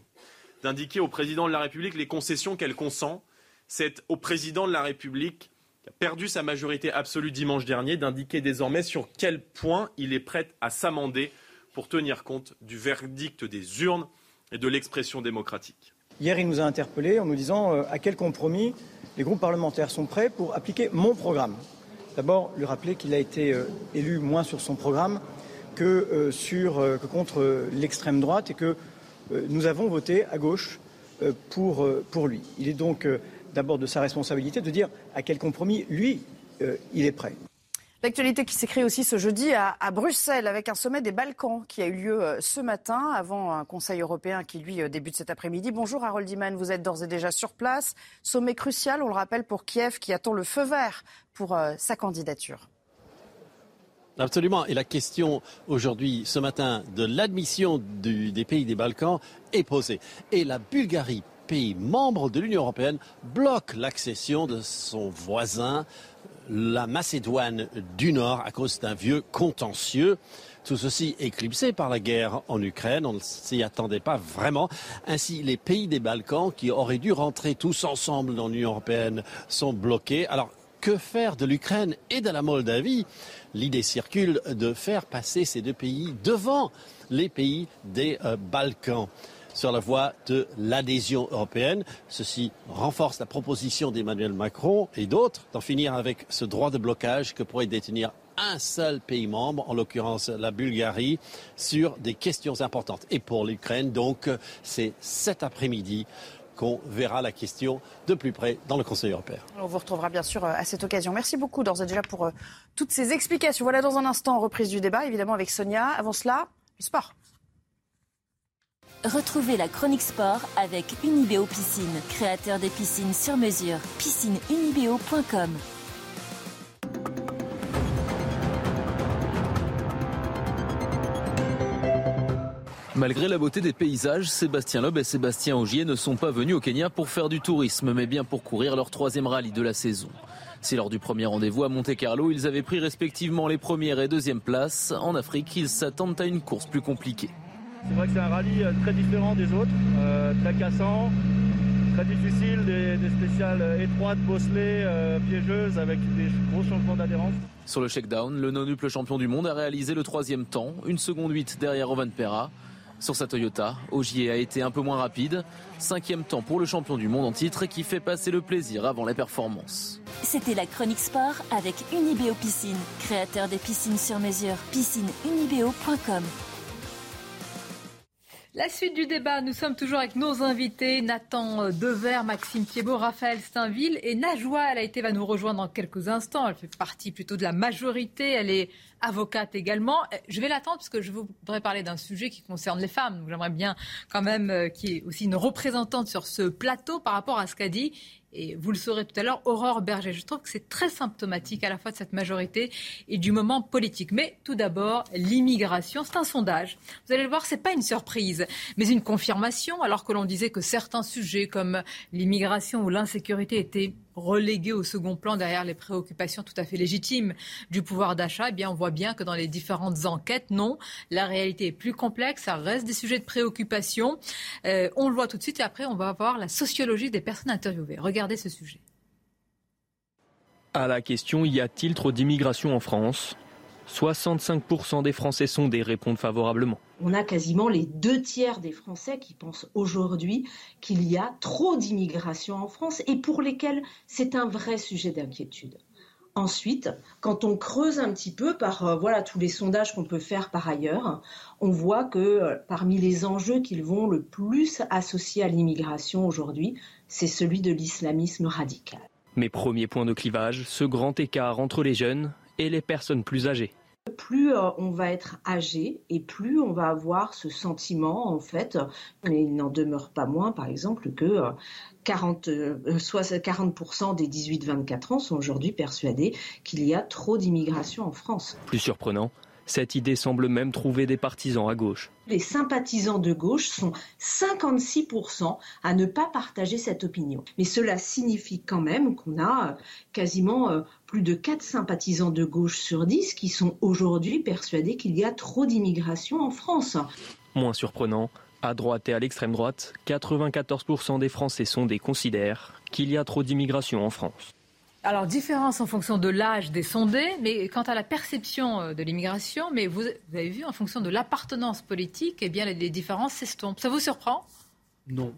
d'indiquer au président de la République les concessions qu'elle consent. C'est au président de la République qui a perdu sa majorité absolue dimanche dernier d'indiquer désormais sur quel point il est prêt à s'amender pour tenir compte du verdict des urnes et de l'expression démocratique. Hier, il nous a interpellés en nous disant euh, à quel compromis les groupes parlementaires sont prêts pour appliquer mon programme. D'abord, lui rappeler qu'il a été euh, élu moins sur son programme que, euh, sur, que contre l'extrême droite et que nous avons voté à gauche euh, pour, euh, pour lui. Il est donc d'abord de sa responsabilité de dire à quel compromis, lui, il est prêt. L'actualité qui s'écrit aussi ce jeudi à, Bruxelles avec un sommet des Balkans qui a eu lieu ce matin avant un Conseil européen qui lui débute cet après-midi. Bonjour Harold Iman, vous êtes d'ores et déjà sur place. Sommet crucial, on le rappelle, pour Kiev qui attend le feu vert pour sa candidature. Absolument. Et la question aujourd'hui, ce matin, de l'admission des pays des Balkans est posée. Et la Bulgarie, pays membre de l'Union européenne, bloque l'accession de son voisin, la Macédoine du Nord, à cause d'un vieux contentieux. Tout ceci éclipsé par la guerre en Ukraine, on ne s'y attendait pas vraiment. Ainsi, les pays des Balkans, qui auraient dû rentrer tous ensemble dans l'Union européenne, sont bloqués. Alors, que faire de l'Ukraine et de la Moldavie? L'idée circule de faire passer ces deux pays devant les pays des euh, Balkans sur la voie de l'adhésion européenne. Ceci renforce la proposition d'Emmanuel Macron et d'autres d'en finir avec ce droit de blocage que pourrait détenir un seul pays membre, en l'occurrence la Bulgarie, sur des questions importantes. Et pour l'Ukraine, donc, c'est cet après-midi qu'on verra la question de plus près dans le Conseil européen. On vous retrouvera bien sûr euh, à cette occasion. Merci beaucoup d'ores et déjà pour euh, toutes ces explications. Voilà dans un instant reprise du débat, évidemment avec Sonia. Avant cela, le sport. Retrouvez la chronique sport avec Unibeo Piscine, créateur des piscines sur mesure. Piscineunibeo.com Malgré la beauté des paysages, Sébastien Loeb et Sébastien Augier ne sont pas venus au Kenya pour faire du tourisme, mais bien pour courir leur troisième rallye de la saison. Si lors du premier rendez-vous à Monte-Carlo, ils avaient pris respectivement les premières et deuxièmes places, en Afrique, ils s'attendent à une course plus compliquée. C'est vrai que c'est un rallye euh, très différent des autres, euh, très cassant, très difficiles, des, spéciales étroites, bosselées, piégeuses, avec des gros changements d'adhérence. Sur le shakedown, le non-nuple champion du monde a réalisé le troisième temps, une seconde 8 derrière Ovan Pera. Sur sa Toyota, Ogier a été un peu moins rapide. Cinquième temps pour le champion du monde en titre qui fait passer le plaisir avant les performances. C'était la chronique sport avec Unibeo Piscine, créateur des piscines sur mesure. Piscineunibeo.com la suite du débat, nous sommes toujours avec nos invités, Nathan Dever, Maxime Thiebaud, Raphaël Steinville et Najwa. Elle a été, va nous rejoindre dans quelques instants. Elle fait partie plutôt de la majorité. Elle est avocate également. Je vais l'attendre parce que je voudrais parler d'un sujet qui concerne les femmes. J'aimerais bien quand même euh, qu'il y ait aussi une représentante sur ce plateau par rapport à ce qu'a dit et vous le saurez tout à l'heure, Aurore Berger. Je trouve que c'est très symptomatique à la fois de cette majorité et du moment politique. Mais tout d'abord, l'immigration, c'est un sondage. Vous allez le voir, c'est pas une surprise, mais une confirmation, alors que l'on disait que certains sujets comme l'immigration ou l'insécurité étaient relégués au second plan derrière les préoccupations tout à fait légitimes du pouvoir d'achat, eh bien, on voit bien que dans les différentes enquêtes, non, la réalité est plus complexe, ça reste des sujets de préoccupation. Euh, on le voit tout de suite et après, on va voir la sociologie des personnes interviewées. Regardez ce sujet. À la question y a-t-il trop d'immigration en France? 65% des Français sondés répondent favorablement. On a quasiment les deux tiers des Français qui pensent aujourd'hui qu'il y a trop d'immigration en France et pour lesquels c'est un vrai sujet d'inquiétude. Ensuite, quand on creuse un petit peu par euh, voilà tous les sondages qu'on peut faire par ailleurs, on voit que euh, parmi les enjeux qu'ils vont le plus associer à l'immigration aujourd'hui, c'est celui de l'islamisme radical. Mais premier point de clivage, ce grand écart entre les jeunes et les personnes plus âgées plus euh, on va être âgé et plus on va avoir ce sentiment, en fait, mais il n'en demeure pas moins, par exemple, que 40, euh, 40% euh, des 18-24 ans sont aujourd'hui persuadés qu'il y a trop d'immigration en France. Plus surprenant, cette idée semble même trouver des partisans à gauche. Les sympathisants de gauche sont 56% à ne pas partager cette opinion. Mais cela signifie quand même qu'on a quasiment plus de 4 sympathisants de gauche sur 10 qui sont aujourd'hui persuadés qu'il y a trop d'immigration en France. Moins surprenant, à droite et à l'extrême droite, 94% des Français sondés considèrent qu'il y a trop d'immigration en France. Alors, différence en fonction de l'âge des sondés, mais quant à la perception euh, de l'immigration, mais vous, avez vu, en fonction de l'appartenance politique, eh bien, les différences s'estompent. Ça vous surprend? Non.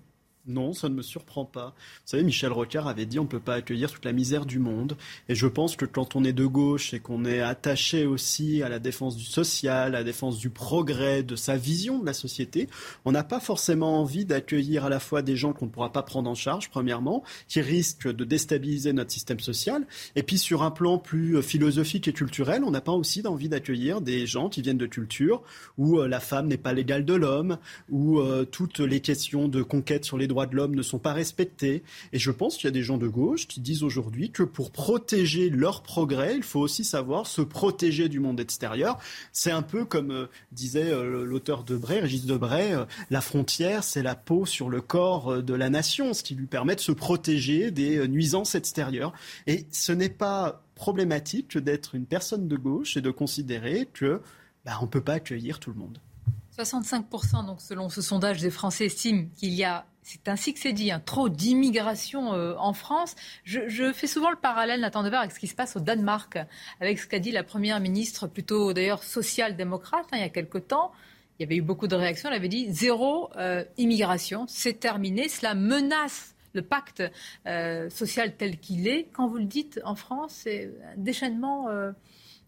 Non, ça ne me surprend pas. Vous savez, Michel Rocard avait dit on ne peut pas accueillir toute la misère du monde. Et je pense que quand on est de gauche et qu'on est attaché aussi à la défense du social, à la défense du progrès, de sa vision de la société, on n'a pas forcément envie d'accueillir à la fois des gens qu'on ne pourra pas prendre en charge, premièrement, qui risquent de déstabiliser notre système social. Et puis sur un plan plus euh, philosophique et culturel, on n'a pas aussi envie d'accueillir des gens qui viennent de cultures où euh, la femme n'est pas l'égale de l'homme, où euh, toutes les questions de conquête sur les droits de l'homme ne sont pas respectés. Et je pense qu'il y a des gens de gauche qui disent aujourd'hui que pour protéger leur progrès, il faut aussi savoir se protéger du monde extérieur. C'est un peu comme euh, disait euh, l'auteur de Bray, Régis Debray, euh, la frontière, c'est la peau sur le corps de la nation, ce qui lui permet de se protéger des nuisances extérieures. Et ce n'est pas problématique d'être une personne de gauche et de considérer que bah, on ne peut pas accueillir tout le monde. 65%, donc, selon ce sondage des Français, estiment qu'il y a c'est ainsi que c'est dit, un trop d'immigration euh, en France. Je, fais souvent le parallèle, Nathan Dever, avec ce qui se passe au Danemark, avec ce qu'a dit la première ministre, plutôt d'ailleurs social-démocrate, hein, il y a quelque temps. Il y avait eu beaucoup de réactions. Elle avait dit zéro euh, immigration, c'est terminé. Cela menace le pacte euh, social tel qu'il est. Quand vous le dites en France, c'est un déchaînement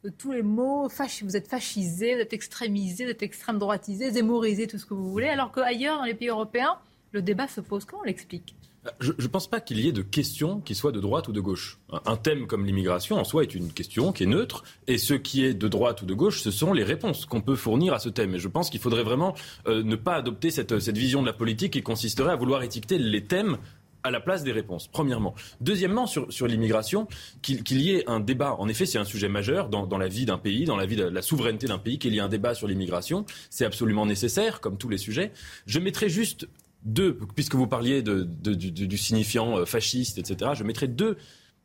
de tous les mots. vous êtes fascisé, vous êtes extrémisé, vous êtes extrême droitisé, zémorisé, tout ce que vous voulez. Alors qu'ailleurs, dans les pays européens, le débat se pose. Comment on l'explique? Je ne pense pas qu'il y ait de questions qui soient de droite ou de gauche. Un thème comme l'immigration en soi est une question qui est neutre, et ce qui est de droite ou de gauche, ce sont les réponses qu'on peut fournir à ce thème. Et je pense qu'il faudrait vraiment euh, ne pas adopter cette, cette vision de la politique qui consisterait à vouloir étiqueter les thèmes à la place des réponses, premièrement. Deuxièmement, sur, sur l'immigration, qu'il y ait un débat. En effet, c'est un sujet majeur dans, dans la vie d'un pays, dans la vie de la souveraineté d'un pays, qu'il y ait un débat sur l'immigration. C'est absolument nécessaire, comme tous les sujets. Je mettrai juste deux, puisque vous parliez de, du, signifiant euh, fasciste, etc., je mettrai deux,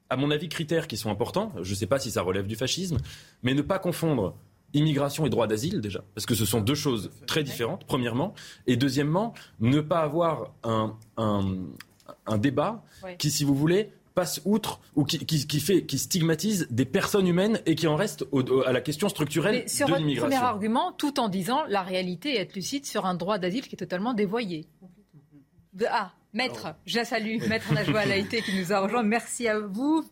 à mon avis, critères qui sont importants. Je ne sais pas si ça relève du fascisme, mais ne pas confondre immigration et droit d'asile déjà, parce que ce sont deux choses très différentes, premièrement, et deuxièmement, ne pas avoir un, un débat qui, si vous voulez, passe outre ou qui, qui, fait, qui stigmatise des personnes humaines et qui en reste à la question structurelle sur de l'immigration. Premier argument, tout en disant la réalité est être lucide sur un droit d'asile qui est totalement dévoyé. De, ah, Maître, je salue Maître Najwa Laïté qui nous a rejoint. Merci à vous.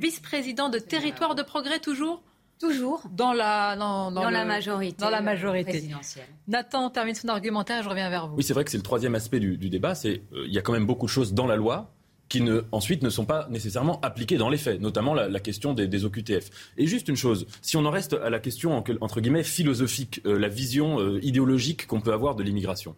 Vice-président de Territoire de Progrès, toujours? Toujours. Dans la, dans, la majorité. Dans la majorité. Présidentielle. Nathan termine son argumentaire, je reviens vers vous. Oui, c'est vrai que c'est le troisième aspect du, débat. C'est euh, il y a quand même beaucoup de choses dans la loi qui ne, ensuite ne sont pas nécessairement appliquées dans les faits, notamment la, question des, OQTF. Et juste une chose, si on en reste à la question entre guillemets philosophique, euh, la vision euh, idéologique qu'on peut avoir de l'immigration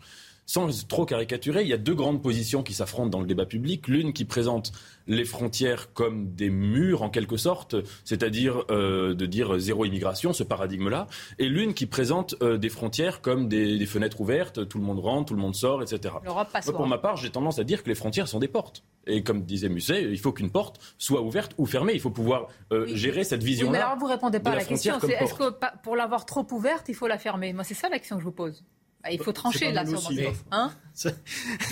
sans trop caricaturer, il y a deux grandes positions qui s'affrontent dans le débat public. L'une qui présente les frontières comme des murs en quelque sorte, c'est-à-dire euh, de dire zéro immigration, ce paradigme-là, et l'une qui présente euh, des frontières comme des, fenêtres ouvertes, tout le monde rentre, tout le monde sort, etc. Moi, pour ma part, j'ai tendance à dire que les frontières sont des portes. Et comme disait Musset, il faut qu'une porte soit ouverte ou fermée. Il faut pouvoir euh, gérer cette vision-là. mais alors vous répondez pas à la question. C'est est-ce que pour l'avoir trop ouverte, il faut la fermer? Moi, c'est ça la question que je vous pose. Ah, il faut trancher là sur hein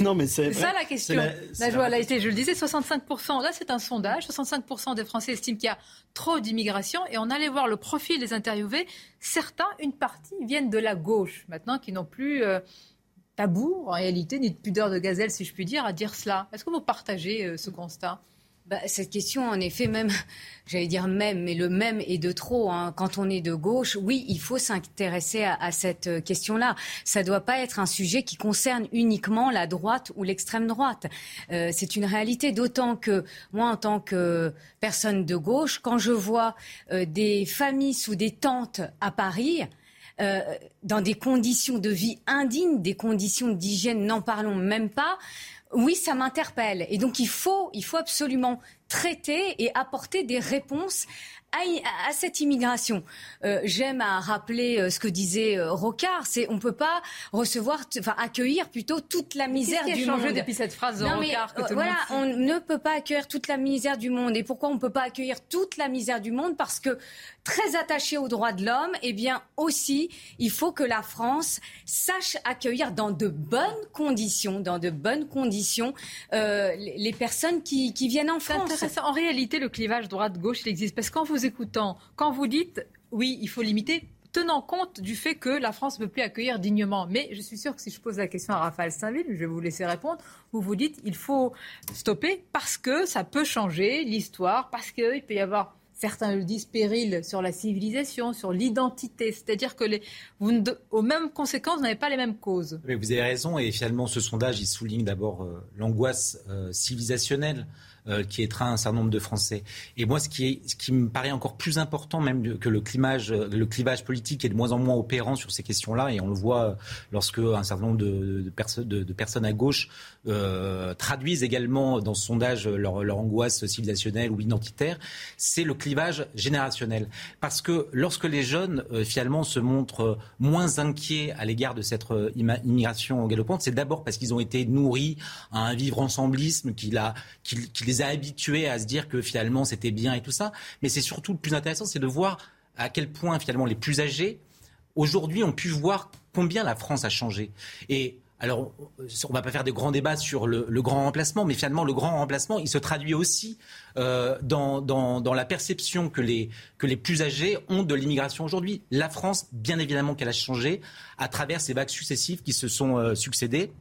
Non, mais c'est ça la question. La, joie, a été, je le disais, 65%. Là, c'est un sondage. 65% des Français estiment qu'il y a trop d'immigration. Et on allait voir le profil des interviewés. Certains, une partie, viennent de la gauche, maintenant, qui n'ont plus euh, tabou, en réalité, ni de pudeur de gazelle, si je puis dire, à dire cela. Est-ce que vous partagez euh, ce constat? Bah, cette question, en effet, même, j'allais dire même, mais le même est de trop. Hein. Quand on est de gauche, oui, il faut s'intéresser à, cette euh, question-là. Ça ne doit pas être un sujet qui concerne uniquement la droite ou l'extrême droite. Euh, c'est une réalité, d'autant que moi, en tant que personne de gauche, quand je vois euh, des familles sous des tentes à Paris, dans des conditions de vie indignes, des conditions d'hygiène, n'en parlons même pas oui, ça m'interpelle. Et donc, il faut, il faut absolument traiter et apporter des réponses à, cette immigration. Euh, j'aime à rappeler euh, ce que disait euh, Rocard, c'est on peut pas recevoir, enfin accueillir plutôt toute la misère du monde. depuis cette phrase de Rocard Voilà, on ne peut pas accueillir toute la misère du monde. Et pourquoi on ne peut pas accueillir toute la misère du monde? Parce que très attaché aux droits de l'homme, eh bien aussi, il faut que la France sache accueillir dans de bonnes conditions, dans de bonnes conditions, les personnes qui, qui viennent en France. En réalité, le clivage droite-gauche, il existe. Parce que quand vous écoutant, quand vous dites oui, il faut limiter, tenant compte du fait que la France ne peut plus accueillir dignement. Mais je suis sûr que si je pose la question à Raphaël Saint-Ville, je vais vous laisser répondre, vous vous dites il faut stopper parce que ça peut changer l'histoire, parce qu'il peut y avoir certains le disent, péril sur la civilisation, sur l'identité. C'est-à-dire que les, vous, aux mêmes conséquences, vous n'avez pas les mêmes causes. Mais vous avez raison, et finalement, ce sondage, il souligne d'abord euh, l'angoisse euh, civilisationnelle qui étreint un certain nombre de Français. Et moi, ce qui, me paraît encore plus important même que le clivage, le clivage politique est de moins en moins opérant sur ces questions-là, et on le voit lorsque un certain nombre de, personnes à gauche euh, traduisent également dans ce sondage leur, angoisse civilisationnelle ou identitaire, c'est le clivage générationnel. Parce que lorsque les jeunes, euh, finalement, se montrent moins inquiets à l'égard de cette immigration galopante, c'est d'abord parce qu'ils ont été nourris à un vivre ensemblisme qui les les a habitués à se dire que finalement c'était bien et tout ça. Mais c'est surtout le plus intéressant, c'est de voir à quel point finalement les plus âgés aujourd'hui ont pu voir combien la France a changé. Et alors, on va pas faire de grands débats sur le, grand remplacement, mais finalement, le grand remplacement, il se traduit aussi euh, dans, la perception que les, que les plus âgés ont de l'immigration aujourd'hui. La France, bien évidemment qu'elle a changé à travers ces vagues successives qui se sont euh, succédées.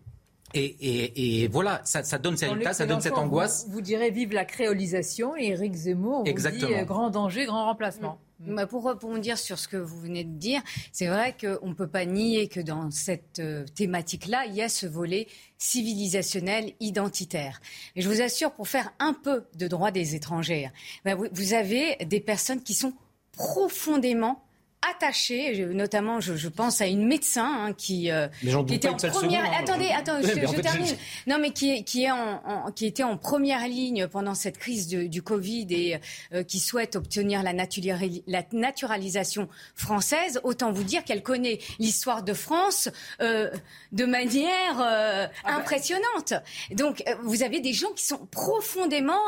Et, voilà, ça, donne ces résultats, ça donne cette angoisse. Vous, direz vive la créolisation et Éric Zemmour vous dit euh, grand danger, grand remplacement. Mm. Bah, pour rebondir sur ce que vous venez de dire, c'est vrai qu'on ne peut pas nier que dans cette euh, thématique-là, il y a ce volet civilisationnel, identitaire. Et je vous assure, pour faire un peu de droit des étrangers, bah, vous avez des personnes qui sont profondément attachée, notamment je, pense à une médecin hein, qui, euh, qui était en première. attendez, attendez, je, termine. Non, mais qui, qui est en, qui était en première ligne pendant cette crise du Covid et euh, qui souhaite obtenir la, la, naturalisation française. Autant vous dire qu'elle connaît l'histoire de France euh, de manière ah bah. impressionnante. Donc vous avez des gens qui sont profondément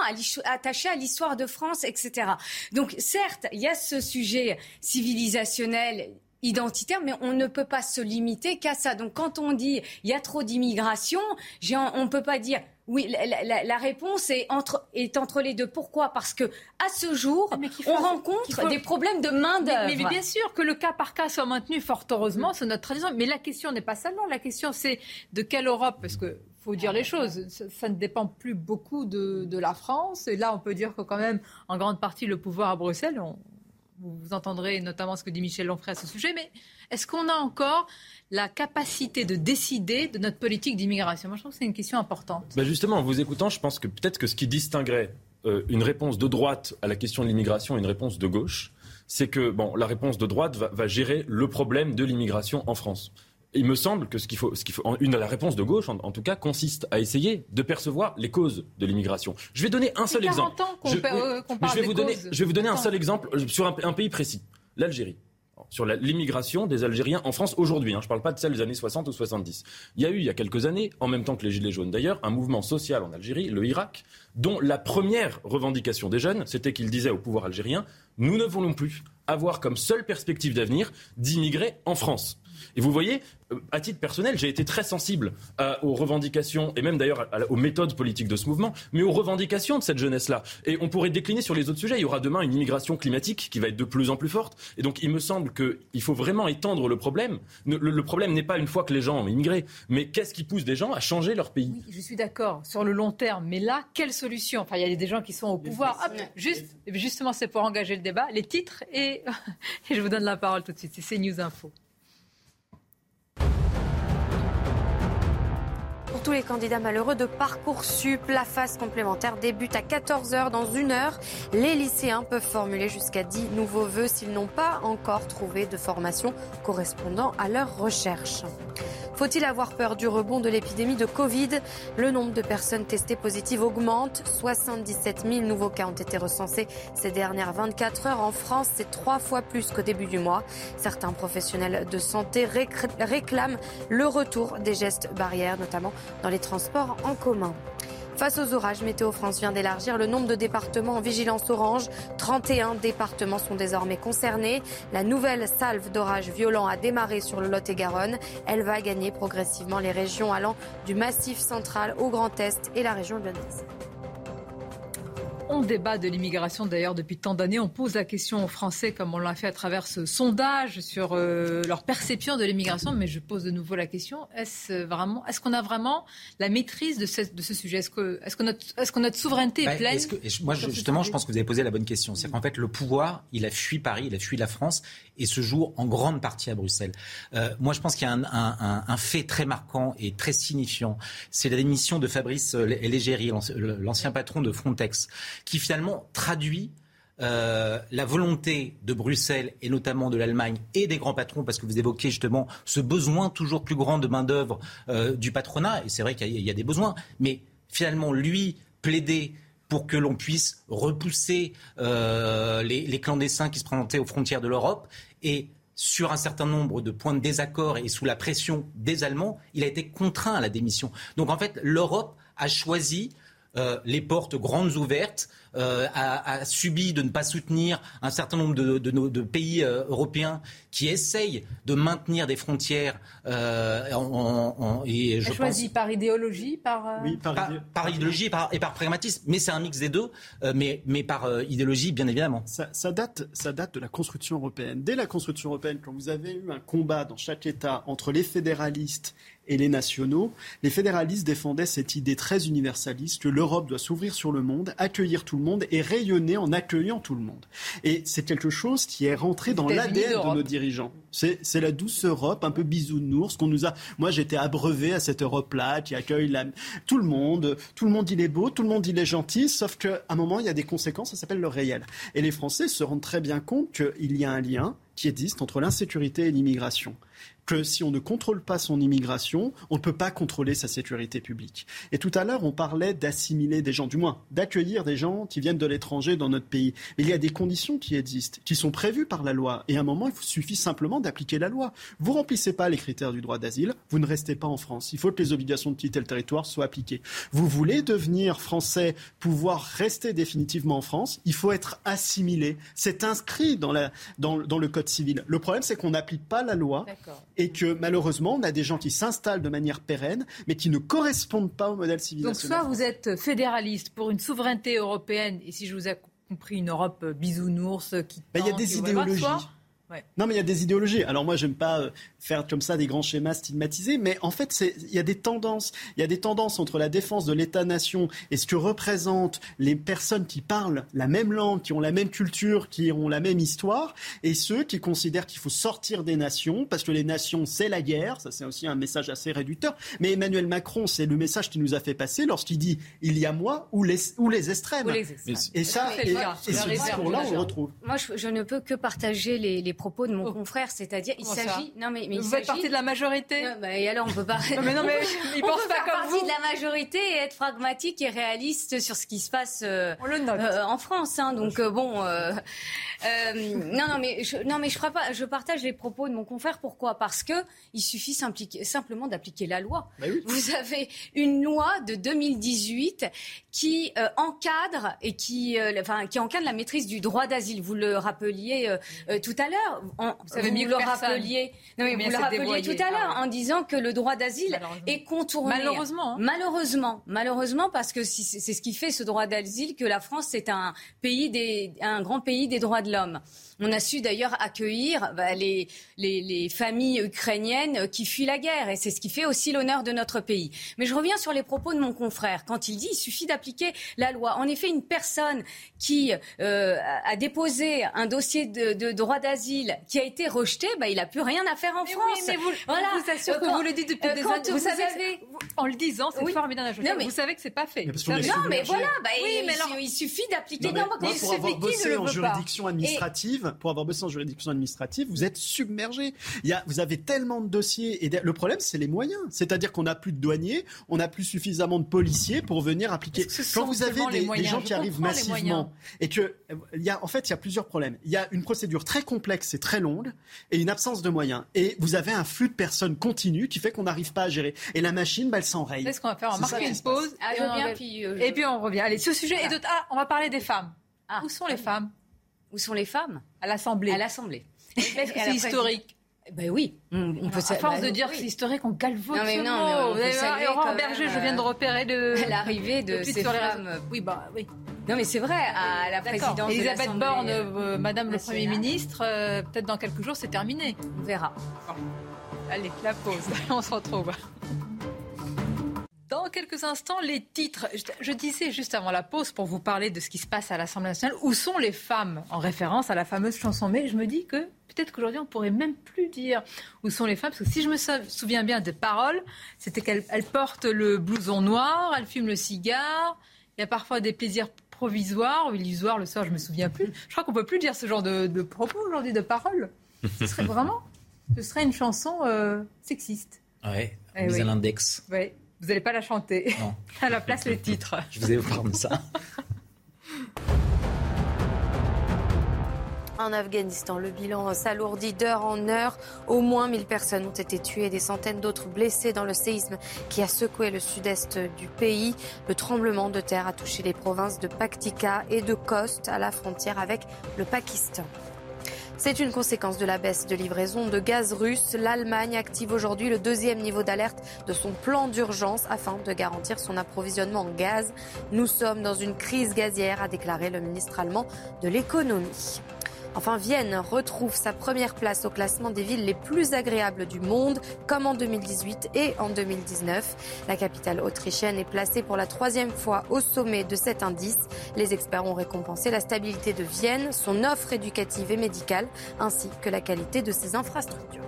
attachés à l'histoire de France, etc. Donc certes, il y a ce sujet civilisation identitaire, mais on ne peut pas se limiter qu'à ça. Donc quand on dit il y a trop d'immigration, on ne peut pas dire Oui, la, réponse est entre, est entre les deux. Pourquoi? Parce que à ce jour, on rencontre des problèmes de main d'œuvre. Mais, bien sûr que le cas par cas soit maintenu, fort heureusement, c'est notre tradition. Mais la question n'est pas seulement. La question, c'est de quelle Europe? Parce que faut dire les choses. Ça, ne dépend plus beaucoup de, de, la France. Et là, on peut dire que quand même, en grande partie, le pouvoir à Bruxelles, on, vous entendrez notamment ce que dit Michel Onfray à ce sujet, mais est-ce qu'on a encore la capacité de décider de notre politique d'immigration? Moi, je trouve que c'est une question importante. Bah, justement, en vous écoutant, je pense que peut-être que ce qui distinguerait euh, une réponse de droite à la question de l'immigration et une réponse de gauche, c'est que bon, la réponse de droite va gérer le problème de l'immigration en France il me semble que ce qu'il faut, ce qu'il faut, une la réponse de gauche, en, tout cas, consiste à essayer de percevoir les causes de l'immigration. Je vais donner un seul exemple. je, vais vous donner, je vais vous donner un seul exemple euh, sur un, pays précis, l'Algérie sur l'immigration des Algériens en France aujourd'hui. Hein. je ne parle pas de celle des années 60 ou 70. Il y a eu, il y a quelques années, en même temps que les Gilets jaunes d'ailleurs, un mouvement social en Algérie, le Irak, dont la première revendication des jeunes, c'était qu'ils disaient au pouvoir algérien, nous ne voulons plus avoir comme seule perspective d'avenir d'immigrer en France. Et vous voyez, euh, à titre personnel, j'ai été très sensible euh, aux revendications, et même d'ailleurs aux méthodes politiques de ce mouvement, mais aux revendications de cette jeunesse-là. Et on pourrait décliner sur les autres sujets. Il y aura demain une immigration climatique qui va être de plus en plus forte. Et donc il me semble qu'il faut vraiment étendre le problème. Le, problème n'est pas une fois que les gens ont immigré, mais qu'est-ce qui pousse des gens à changer leur pays? Je suis d'accord sur le long terme, mais là, quelle solution? Enfin, il y a des gens qui sont au pouvoir. juste, justement, c'est pour engager le débat. Les titres, et, et je vous donne la parole tout de suite. C'est News Info. Tous les candidats malheureux de Parcoursup. La phase complémentaire débute à 14h dans une heure. Les lycéens peuvent formuler jusqu'à 10 nouveaux vœux s'ils n'ont pas encore trouvé de formation correspondant à leur recherche. Faut-il avoir peur du rebond de l'épidémie de Covid? Le nombre de personnes testées positives augmente. 77 000 nouveaux cas ont été recensés ces dernières 24 heures. En France, c'est trois fois plus qu'au début du mois. Certains professionnels de santé réclament le retour des gestes barrières, notamment dans les transports en commun. Face aux orages, Météo France vient d'élargir le nombre de départements en vigilance orange. 31 départements sont désormais concernés. La nouvelle salve d'orages violents a démarré sur le Lot-et-Garonne. Elle va gagner progressivement les régions allant du Massif central au Grand Est et la région lyonnaise. On débat de l'immigration d'ailleurs depuis tant d'années. On pose la question aux Français, comme on l'a fait à travers ce sondage sur euh, leur perception de l'immigration. Mais je pose de nouveau la question est-ce vraiment, est-ce qu'on a vraiment la maîtrise de ce, de ce sujet Est-ce que, est-ce que notre, est-ce que notre souveraineté est bah, pleine Moi, justement, je pense que vous avez posé la bonne question. C'est qu'en fait, le pouvoir, il a fui Paris, il a fui la France, et se joue en grande partie à Bruxelles. Euh, moi, je pense qu'il y a un, un, un, fait très marquant et très signifiant. C'est la démission de Fabrice Légéry, l'ancien patron de Frontex qui finalement traduit euh, la volonté de Bruxelles et notamment de l'Allemagne et des grands patrons, parce que vous évoquez justement ce besoin toujours plus grand de main-d'œuvre euh, du patronat, et c'est vrai qu'il y, a des besoins, mais finalement, lui, plaider pour que l'on puisse repousser euh, les, les, clandestins qui se présentaient aux frontières de l'Europe et sur un certain nombre de points de désaccord et sous la pression des Allemands, il a été contraint à la démission. Donc en fait, l'Europe a choisi euh, les portes grandes ouvertes, euh, a, subi de ne pas soutenir un certain nombre de, de, pays euh, européens qui essayent de maintenir des frontières. En, et je choisi par idéologie, par, oui, par, idéologie et par, et par, pragmatisme. Mais c'est un mix des deux, mais, mais par idéologie, bien évidemment. Ça, ça, date, ça date de la construction européenne. Dès la construction européenne, quand vous avez eu un combat dans chaque État entre les fédéralistes et les nationaux, les fédéralistes défendaient cette idée très universaliste que l'Europe doit s'ouvrir sur le monde, accueillir tout le monde et rayonner en accueillant tout le monde. Et c'est quelque chose qui est rentré dans l'ADN de nos dirigeants. C'est la douce Europe, un peu bisounours, qu'on nous a. Moi, j'étais abreuvé à cette Europe-là qui accueille la... tout le monde. Tout le monde, il est beau, tout le monde, il est gentil, sauf qu'à un moment, il y a des conséquences, ça s'appelle le réel. Et les Français se rendent très bien compte qu'il y a un lien qui existe entre l'insécurité et l'immigration que si on ne contrôle pas son immigration, on ne peut pas contrôler sa sécurité publique. Et tout à l'heure, on parlait d'assimiler des gens, du moins d'accueillir des gens qui viennent de l'étranger dans notre pays. Mais il y a des conditions qui existent, qui sont prévues par la loi. Et à un moment, il suffit simplement d'appliquer la loi. Vous remplissez pas les critères du droit d'asile, vous ne restez pas en France. Il faut que les obligations de quitter le territoire soient appliquées. Vous voulez devenir français, pouvoir rester définitivement en France, il faut être assimilé. C'est inscrit dans, le code civil. Le problème, c'est qu'on n'applique pas la loi et que malheureusement, on a des gens qui s'installent de manière pérenne, mais qui ne correspondent pas au modèle civilisationnel. Donc soit vous êtes fédéraliste pour une souveraineté européenne, et si je vous ai compris, une Europe bisounours qui... Ben, il y a des idéologies. Non, mais il y a des idéologies. Alors moi, j'aime pas euh, faire comme ça des grands schémas stigmatisés, mais en fait, il y a des tendances. Il y a des tendances entre la défense de l'État-nation et ce que représentent les personnes qui parlent la même langue, qui ont la même culture, qui ont la même histoire, et ceux qui considèrent qu'il faut sortir des nations, parce que les nations, c'est la guerre. Ça, c'est aussi un message assez réducteur. Mais Emmanuel Macron, c'est le message qu'il nous a fait passer lorsqu'il dit il y a moi ou les, ou les extrêmes. Et ça, et, ce discours-là, on le retrouve. Moi, je, ne peux que partager les, les propos de mon oh. confrère, c'est-à-dire il s'agit. Non mais, mais vous faites partie de la majorité. bah, et alors on peut pas. mais non mais il on peut faire partie de la majorité et être pragmatique et réaliste sur ce qui se passe euh, euh, en France. Hein, donc euh, bon, non non mais je, non mais je, pas, je partage les propos de mon confrère. Pourquoi? Parce que il suffit simplement d'appliquer la loi. Bah vous avez une loi de 2018 qui encadre et qui, enfin, qui encadre la maîtrise du droit d'asile. Vous le rappeliez tout à l'heure vous, le rappeliez, non, mais vous le rappeliez tout à l'heure en disant que le droit d'asile est contourné. Malheureusement. Hein. Malheureusement. Malheureusement, parce que c'est ce qui fait ce droit d'asile que la France est un pays des, un grand pays des droits de l'homme. On a su d'ailleurs accueillir bah, les, les, les, familles ukrainiennes qui fuient la guerre, et c'est ce qui fait aussi l'honneur de notre pays. Mais je reviens sur les propos de mon confrère quand il dit il suffit d'appliquer la loi. En effet, une personne qui euh, a déposé un dossier de, de droit d'asile qui a été rejeté, bah, il n'a plus rien à faire en France. Oui, mais vous, voilà. vous assure que vous le dites depuis euh, des années. Vous, savez, en le disant, c'est formidable. Mais... Vous savez que c'est pas fait. non, mais voilà. Bah, oui, mais alors, il suffit d'appliquer. Non, mais, pour avoir bossé en juridiction administrative, pour avoir besoin en juridiction administrative, vous êtes submergé. Il y a, vous avez tellement de dossiers et le problème, c'est les moyens. C'est-à-dire qu'on n'a plus de douaniers, on n'a plus suffisamment de policiers pour venir appliquer. Quand vous avez des, gens qui arrivent massivement et que, il y a, en fait, il y a plusieurs problèmes. Il y a une procédure très complexe et très longue et une absence de moyens. Et vous avez un flux de personnes continu qui fait qu'on n'arrive pas à gérer. Et la machine, bah, elle s'enraye. C'est ce qu'on va faire. On va marquer une pause. Ah, et, puis, euh, et puis on revient. Allez, ce sujet et d'autres. Ah, on va parler des femmes. Ah. Où sont les femmes? Où sont les femmes? À l'Assemblée. À l'Assemblée. C'est historique? Ben oui, on, peut. À force de dire que c'est historique, on calvaut. Non mais non, mais on Berger, je viens de repérer l'arrivée de ces femmes. Oui, bah oui. Non mais c'est vrai, à la présidence. Elisabeth Borne, euh, Madame le Premier ministre, euh, peut-être dans quelques jours, c'est terminé. On verra. Allez, la pause. on se retrouve. Quelques instants, les titres. Je, disais juste avant la pause pour vous parler de ce qui se passe à l'Assemblée nationale. Où sont les femmes En référence à la fameuse chanson. Mais je me dis que peut-être qu'aujourd'hui, on pourrait même plus dire où sont les femmes. Parce que si je me souviens bien des paroles, c'était qu'elles portent le blouson noir, elles fument le cigare. Il y a parfois des plaisirs provisoires ou illusoires le soir, je me souviens plus. Je crois qu'on peut plus dire ce genre de, propos aujourd'hui, de paroles. Ce serait vraiment, ce serait une chanson euh, sexiste. Ouais, eh mise à l'index. Ouais. Vous n'allez pas la chanter. Non. à la place, le titre. Je vous ai de ça. En Afghanistan, le bilan s'alourdit d'heure en heure. Au moins 1000 personnes ont été tuées et des centaines d'autres blessées dans le séisme qui a secoué le sud-est du pays. Le tremblement de terre a touché les provinces de Paktika et de Khost à la frontière avec le Pakistan. C'est une conséquence de la baisse de livraison de gaz russe. L'Allemagne active aujourd'hui le deuxième niveau d'alerte de son plan d'urgence afin de garantir son approvisionnement en gaz. Nous sommes dans une crise gazière, a déclaré le ministre allemand de l'économie. Enfin, Vienne retrouve sa première place au classement des villes les plus agréables du monde, comme en 2018 et en 2019. La capitale autrichienne est placée pour la troisième fois au sommet de cet indice. Les experts ont récompensé la stabilité de Vienne, son offre éducative et médicale, ainsi que la qualité de ses infrastructures.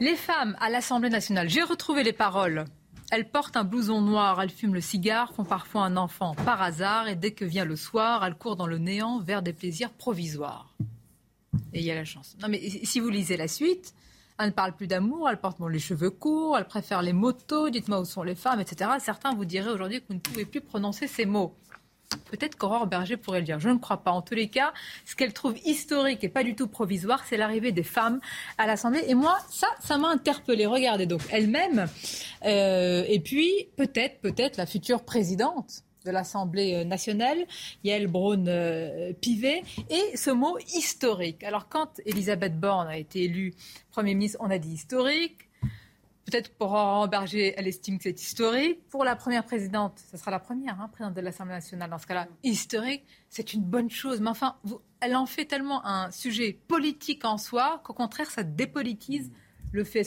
Les femmes à l'Assemblée nationale, j'ai retrouvé les paroles elles portent un blouson noir, elles fument le cigare, font parfois un enfant par hasard et dès que vient le soir, elles courent dans le néant vers des plaisirs provisoires. Et il y a la chance. Non mais si vous lisez la suite, elles ne parlent plus d'amour, elles portent les cheveux courts, elles préfèrent les motos, dites-moi où sont les femmes, etc. Certains vous diraient aujourd'hui que vous ne pouvez plus prononcer ces mots. Peut-être qu'Aurore Berger pourrait le dire. Je ne crois pas. En tous les cas, ce qu'elle trouve historique et pas du tout provisoire, c'est l'arrivée des femmes à l'Assemblée. Et moi, ça, ça m'a interpellée. Regardez donc elle-même. Euh, et puis, peut-être, peut-être la future présidente de l'Assemblée nationale, Yael Braun-Pivet, et ce mot historique. Alors, quand Elisabeth Borne a été élue Premier ministre, on a dit historique. Peut-être pour Aurore Berger, elle estime que c'est historique. Pour la première présidente, ce sera la première hein, présidente de l'Assemblée nationale, dans ce cas-là, historique, c'est une bonne chose. Mais enfin, elle en fait tellement un sujet politique en soi qu'au contraire, ça dépolitise le fait.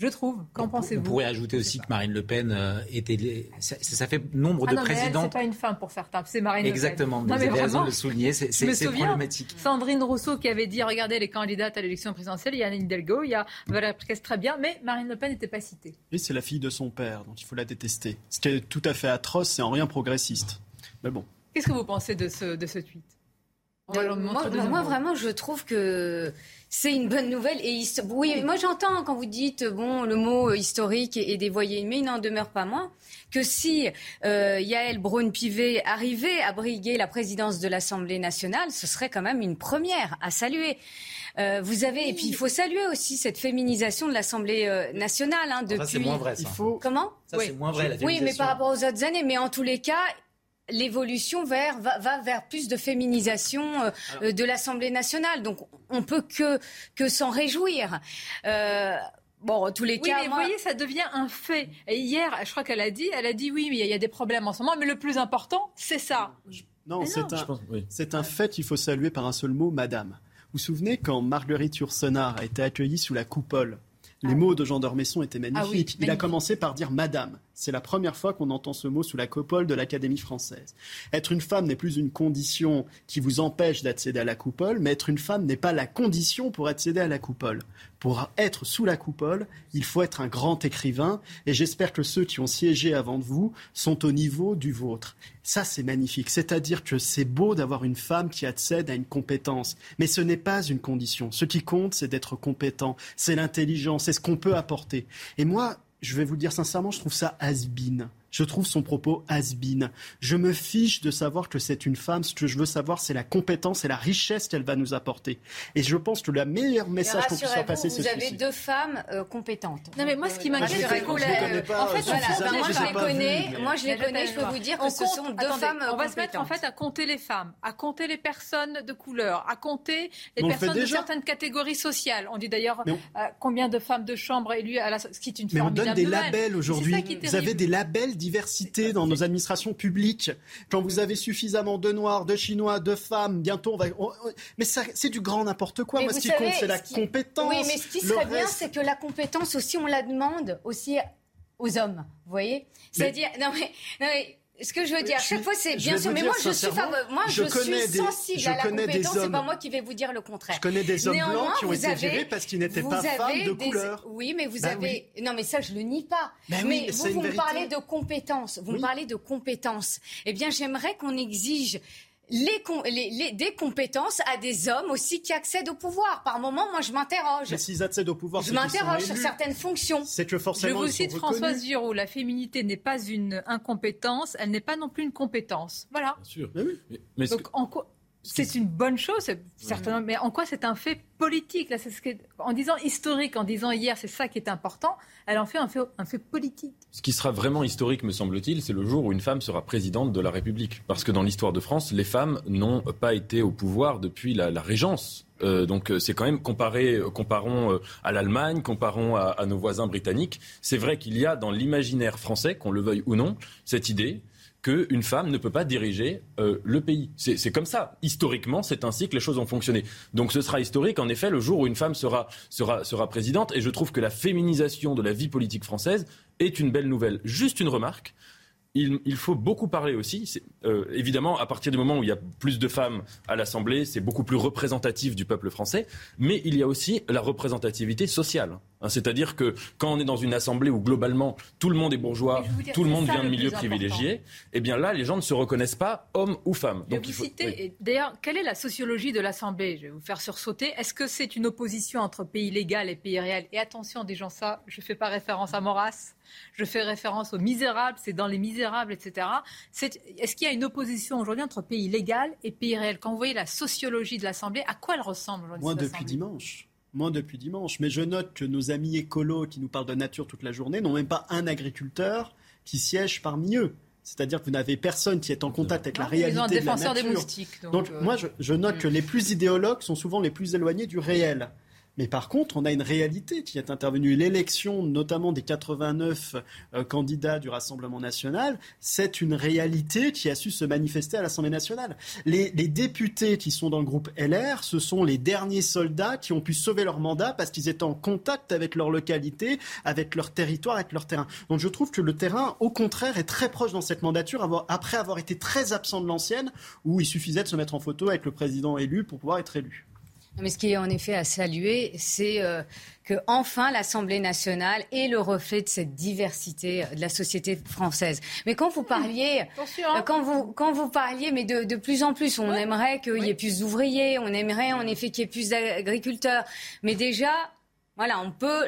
Je trouve. Qu'en pensez-vous On pourrait ajouter aussi que Marine Le Pen euh, était. Ça, ça, fait nombre ah de non, présidents. C'est pas une femme pour certains, c'est Marine Exactement, Le Pen. Exactement, vous avez raison de le souligner, c'est problématique. Sandrine Rousseau qui avait dit regardez les candidates à l'élection présidentielle, il y a Anne Hidalgo, il y a Valérie Pécresse, très bien, mais Marine Le Pen n'était pas citée. Et c'est la fille de son père, donc il faut la détester. Ce qui est tout à fait atroce, c'est en rien progressiste. Mais bon. Qu'est-ce que vous pensez de ce, de ce tweet? Moi, moi, vraiment, je trouve que c'est une bonne nouvelle. Et oui, moi j'entends quand vous dites bon le mot historique est dévoyé, mais il n'en demeure pas moins que si euh, Yael Braun-Pivet arrivait à briguer la présidence de l'Assemblée nationale, ce serait quand même une première à saluer. Euh, vous avez et puis il faut saluer aussi cette féminisation de l'Assemblée euh, nationale hein, depuis. Ça c'est moins vrai. Ça. Il faut... Comment? Ça c'est moins vrai. La oui, mais par rapport aux autres années. Mais en tous les cas, l'évolution vers, va, va, vers plus de féminisation euh, de l'Assemblée nationale. Donc on peut que, que s'en réjouir. Euh, Bon, en tous les oui, cas. mais vous voyez, ça devient un fait. Et hier, je crois qu'elle a dit, elle a dit oui, mais il y a des problèmes en ce moment, mais le plus important, c'est ça. Non, c'est un, oui. un fait qu'il faut saluer par un seul mot, madame. Vous vous souvenez quand Marguerite Yourcenar a été accueillie sous la coupole? Les ah. mots de Jean d'Ormesson étaient magnifiques. Ah oui, Il a commencé par dire Madame. C'est la première fois qu'on entend ce mot sous la coupole de l'Académie française. Être une femme n'est plus une condition qui vous empêche d'accéder à la coupole, mais être une femme n'est pas la condition pour accéder à la coupole. Pour être sous la coupole, il faut être un grand écrivain, et j'espère que ceux qui ont siégé avant de vous sont au niveau du vôtre. Ça, c'est magnifique. C'est-à-dire que c'est beau d'avoir une femme qui accède à une compétence, mais ce n'est pas une condition. Ce qui compte, c'est d'être compétent, c'est l'intelligence, c'est ce qu'on peut apporter. Et moi, je vais vous dire sincèrement, je trouve ça has-been. Je trouve son propos has-been. Je me fiche de savoir que c'est une femme. Ce que je veux savoir, c'est la compétence et la richesse qu'elle va nous apporter. Et je pense que le meilleur message qu'on puisse faire passer, c'est Vous avez deux femmes euh, compétentes. Non, mais moi, ce qui m'inquiète, c'est qu'on En fait, voilà, moi, je les connais. Moi, je les connais. Je peux vous dire que ce sont deux femmes On va se mettre en fait à compter les femmes, à compter les personnes de couleur, à compter les personnes de certaines catégories sociales. On dit d'ailleurs euh, combien de femmes de chambre élues à la, ce qui est une Mais on donne des labels aujourd'hui. Vous avez des labels diversité dans nos administrations publiques. Quand vous avez suffisamment de Noirs, de Chinois, de femmes, bientôt on va. Mais c'est du grand n'importe quoi. Moi, ce qui compte, c'est la compétence. Oui, mais ce qui serait bien, c'est que la compétence aussi, on la demande aussi aux hommes. Vous voyez? C'est-à-dire, non mais, non mais ce que je veux dire, à chaque fois, c'est bien sûr, mais moi, je suis, moi, je, suis sensible à la compétence. C'est pas moi qui vais vous dire le contraire. Je connais des hommes blancs qui ont été virés parce qu'ils n'étaient pas femmes de couleur. Oui, mais vous bah avez. Non, mais ça, je le nie pas. Bah mais vous, vous me parlez de compétences. Vous me parlez de compétences. Eh bien, j'aimerais qu'on exige les, des compétences à des hommes aussi qui accèdent au pouvoir. Par moment, moi, je m'interroge. Mais s'ils accèdent au pouvoir, je m'interroge sur certaines fonctions. C'est que forcément, je vous cite Françoise Giraud la féminité n'est pas une incompétence, elle n'est pas non plus une compétence. Voilà. Bien sûr. Mais Donc, en quoi c'est une bonne chose, certainement, mais en quoi c'est un fait politique? Là, ce En disant historique, en disant hier, c'est ça qui est important, elle en fait un, fait un fait politique. Ce qui sera vraiment historique, me semble-t-il, c'est le jour où une femme sera présidente de la République. Parce que dans l'histoire de France, les femmes n'ont pas été au pouvoir depuis la, régence. Euh, donc euh, c'est quand même comparé, euh, comparons à l'Allemagne, comparons à, à, nos voisins britanniques. C'est vrai qu'il y a dans l'imaginaire français, qu'on le veuille ou non, cette idée qu'une femme ne peut pas diriger le pays. C'est comme ça. Historiquement, c'est ainsi que les choses ont fonctionné. Donc ce sera historique, en effet, le jour où une femme sera, sera, sera présidente. Et je trouve que la féminisation de la vie politique française est une belle nouvelle. Juste une remarque. Il, faut beaucoup parler aussi. Euh, évidemment, à partir du moment où il y a plus de femmes à l'Assemblée, c'est beaucoup plus représentatif du peuple français. Mais il y a aussi la représentativité sociale. Hein, c'est-à-dire que quand on est dans une assemblée où globalement tout le monde est bourgeois, tout le monde vient de milieux privilégiés, eh bien là, les gens ne se reconnaissent pas hommes ou femmes. Donc, vous D'ailleurs, quelle est la sociologie de l'Assemblée? Je vais vous faire sursauter. Est-ce que c'est une opposition entre pays légal et pays réel Et attention, des gens, ça, je ne fais pas référence à Maurras. Je fais référence aux misérables, c'est dans les misérables, etc. Est-ce qu'il y a une opposition aujourd'hui entre pays légal et pays réel Quand vous voyez la sociologie de l'Assemblée, à quoi elle ressemble aujourd'hui Moi, depuis dimanche. Moi, depuis dimanche. Mais je note que nos amis écolos qui nous parlent de nature toute la journée n'ont même pas un agriculteur qui siège parmi eux. C'est-à-dire que vous n'avez personne qui est en contact avec la réalité de la nature. Des moustiques, donc, euh, moi, je, note que les plus idéologues sont souvent les plus éloignés du réel. Mais par contre, on a une réalité qui est intervenue. L'élection, notamment des 89 euh, candidats du Rassemblement national, c'est une réalité qui a su se manifester à l'Assemblée nationale. Les, députés qui sont dans le groupe LR, ce sont les derniers soldats qui ont pu sauver leur mandat parce qu'ils étaient en contact avec leur localité, avec leur territoire, avec leur terrain. Donc je trouve que le terrain, au contraire, est très proche dans cette mandature, après avoir été très absent de l'ancienne, où il suffisait de se mettre en photo avec le président élu pour pouvoir être élu. Mais ce qui est en effet à saluer, c'est euh, que enfin l'Assemblée nationale est le reflet de cette diversité euh, de la société française. Mais quand vous parliez, euh, quand vous quand vous parliez, mais de, de plus en plus, on aimerait qu'il y ait plus d'ouvriers, on aimerait en effet qu'il y ait plus d'agriculteurs. Mais déjà, voilà, on peut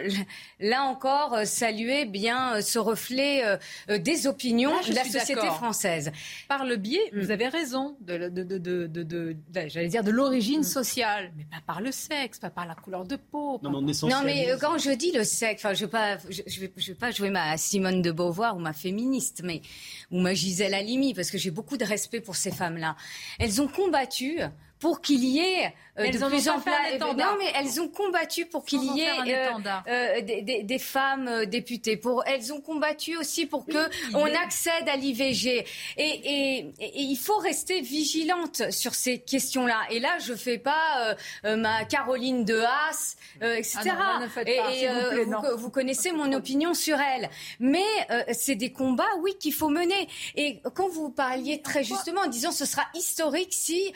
là encore euh, saluer bien euh, ce reflet euh, des opinions de la société française. Par le biais, vous mm. avez raison, de, de, j'allais dire de l'origine mm. sociale, mais pas par le sexe, pas par la couleur de peau. Non, mais quand je dis le sexe, enfin, je ne vais, je, vais, pas jouer ma Simone de Beauvoir ou ma féministe, mais ou ma Gisèle Halimi, parce que j'ai beaucoup de respect pour ces femmes-là. Elles ont combattu pour qu'il y ait euh, de plus en plus. Non, mais elles ont combattu pour qu'il y ait euh, euh, des, des, femmes députées. Pour elles ont combattu aussi pour que on accède à l'IVG. Et, et, et, il faut rester vigilante sur ces questions-là. Et là, je fais pas ma Caroline de Haas, etc. Ah et, vous, vous, connaissez mon opinion sur elle. Mais c'est des combats, oui, qu'il faut mener. Et quand vous parliez très justement en disant ce sera historique si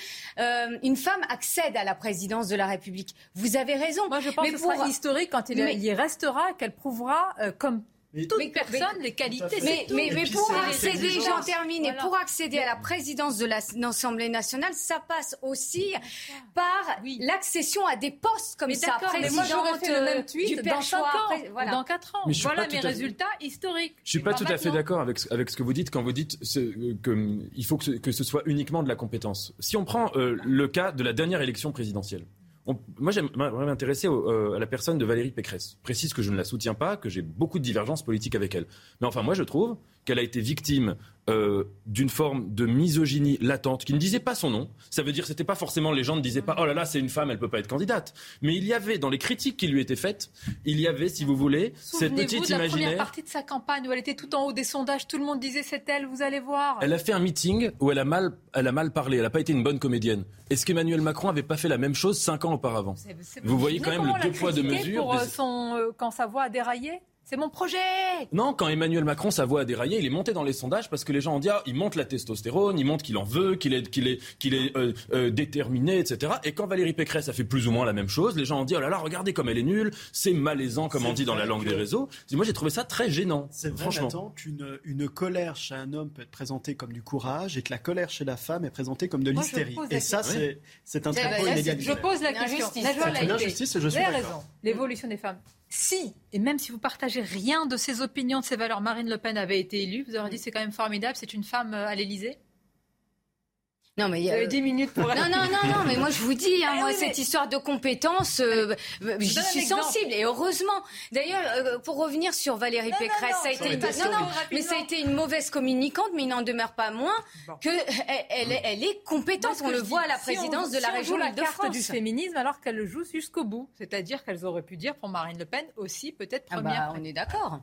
une femme accède à la présidence de la République. Vous avez raison. Moi, je pense mais que ce sera historique quand il, y restera, qu'elle prouvera euh, comme toute personne les qualités. Mais, mais, mais, pour accéder, j'en termine, pour accéder à la présidence de l'Assemblée nationale, ça passe aussi par l'accession à des postes comme ça. Mais moi, j'aurais fait le même tweet dans 5 ans, voilà. dans 4 ans. voilà mes résultats historiques. Je suis pas tout à fait d'accord avec, avec ce que vous dites quand vous dites euh, qu'il faut que ce, que ce soit uniquement de la compétence. Si on prend euh, le cas de la dernière élection présidentielle, moi, j'aimerais m'intéresser euh, à la personne de Valérie Pécresse. Précise que je ne la soutiens pas, que j'ai beaucoup de divergences politiques avec elle. Mais enfin, moi, je trouve qu'elle a été victime euh, d'une forme de misogynie latente qui ne disait pas son nom. Ça veut dire c'était pas forcément les gens ne disaient pas oh là là c'est une femme elle peut pas être candidate. Mais il y avait dans les critiques qui lui étaient faites, il y avait si vous voulez cette petite de la première partie de sa campagne où elle était tout en haut des sondages, tout le monde disait c'est elle, vous allez voir. Elle a fait un meeting où elle a mal elle a mal parlé, elle n'a pas été une bonne comédienne. Est-ce qu'Emmanuel Macron avait pas fait la même chose cinq ans auparavant Vous voyez quand même le deux poids deux mesures. Pour euh, son, euh, quand sa voix a déraillé c'est mon projet Non, quand Emmanuel Macron, sa voix a déraillé, il est monté dans les sondages parce que les gens ont dit ah, il monte la testostérone, il monte qu'il en veut, qu'il est, qu'il est, qu'il est euh, euh, déterminé, etc. Et quand Valérie Pécresse a fait plus ou moins la même chose, les gens ont dit oh là là, regardez comme elle est nulle, c'est malaisant, comme on dit dans la langue des réseaux. Moi, j'ai trouvé ça très gênant. C'est vrai, franchement. qu'une une colère chez un homme peut être présentée comme du courage et que la colère chez la femme est présentée comme de l'hystérie. Et ça, c'est, c'est un très Je pose la question. La justice, et je suis raison. L'évolution des femmes si, et même si vous partagez rien de ses opinions, de ses valeurs, Marine Le Pen avait été élue, vous aurez dit c'est quand même formidable, c'est une femme euh, à l'Élysée non, mais il y a 10 minutes pour. Non, non, non, non, mais moi je vous dis, hein, moi, cette histoire de compétences, euh, j'y suis sensible, et heureusement. D'ailleurs, euh, pour revenir sur Valérie Pécresse, ça a été, une... non, non, mais ça a été une mauvaise communicante, mais il n'en demeure pas moins que elle, est, elle est compétente. On le voit à la présidence de la région de France. du féminisme, alors qu'elle le joue jusqu'au bout. C'est-à-dire qu'elles auraient pu dire pour Marine Le Pen aussi, peut-être ah première. bah, on est d'accord.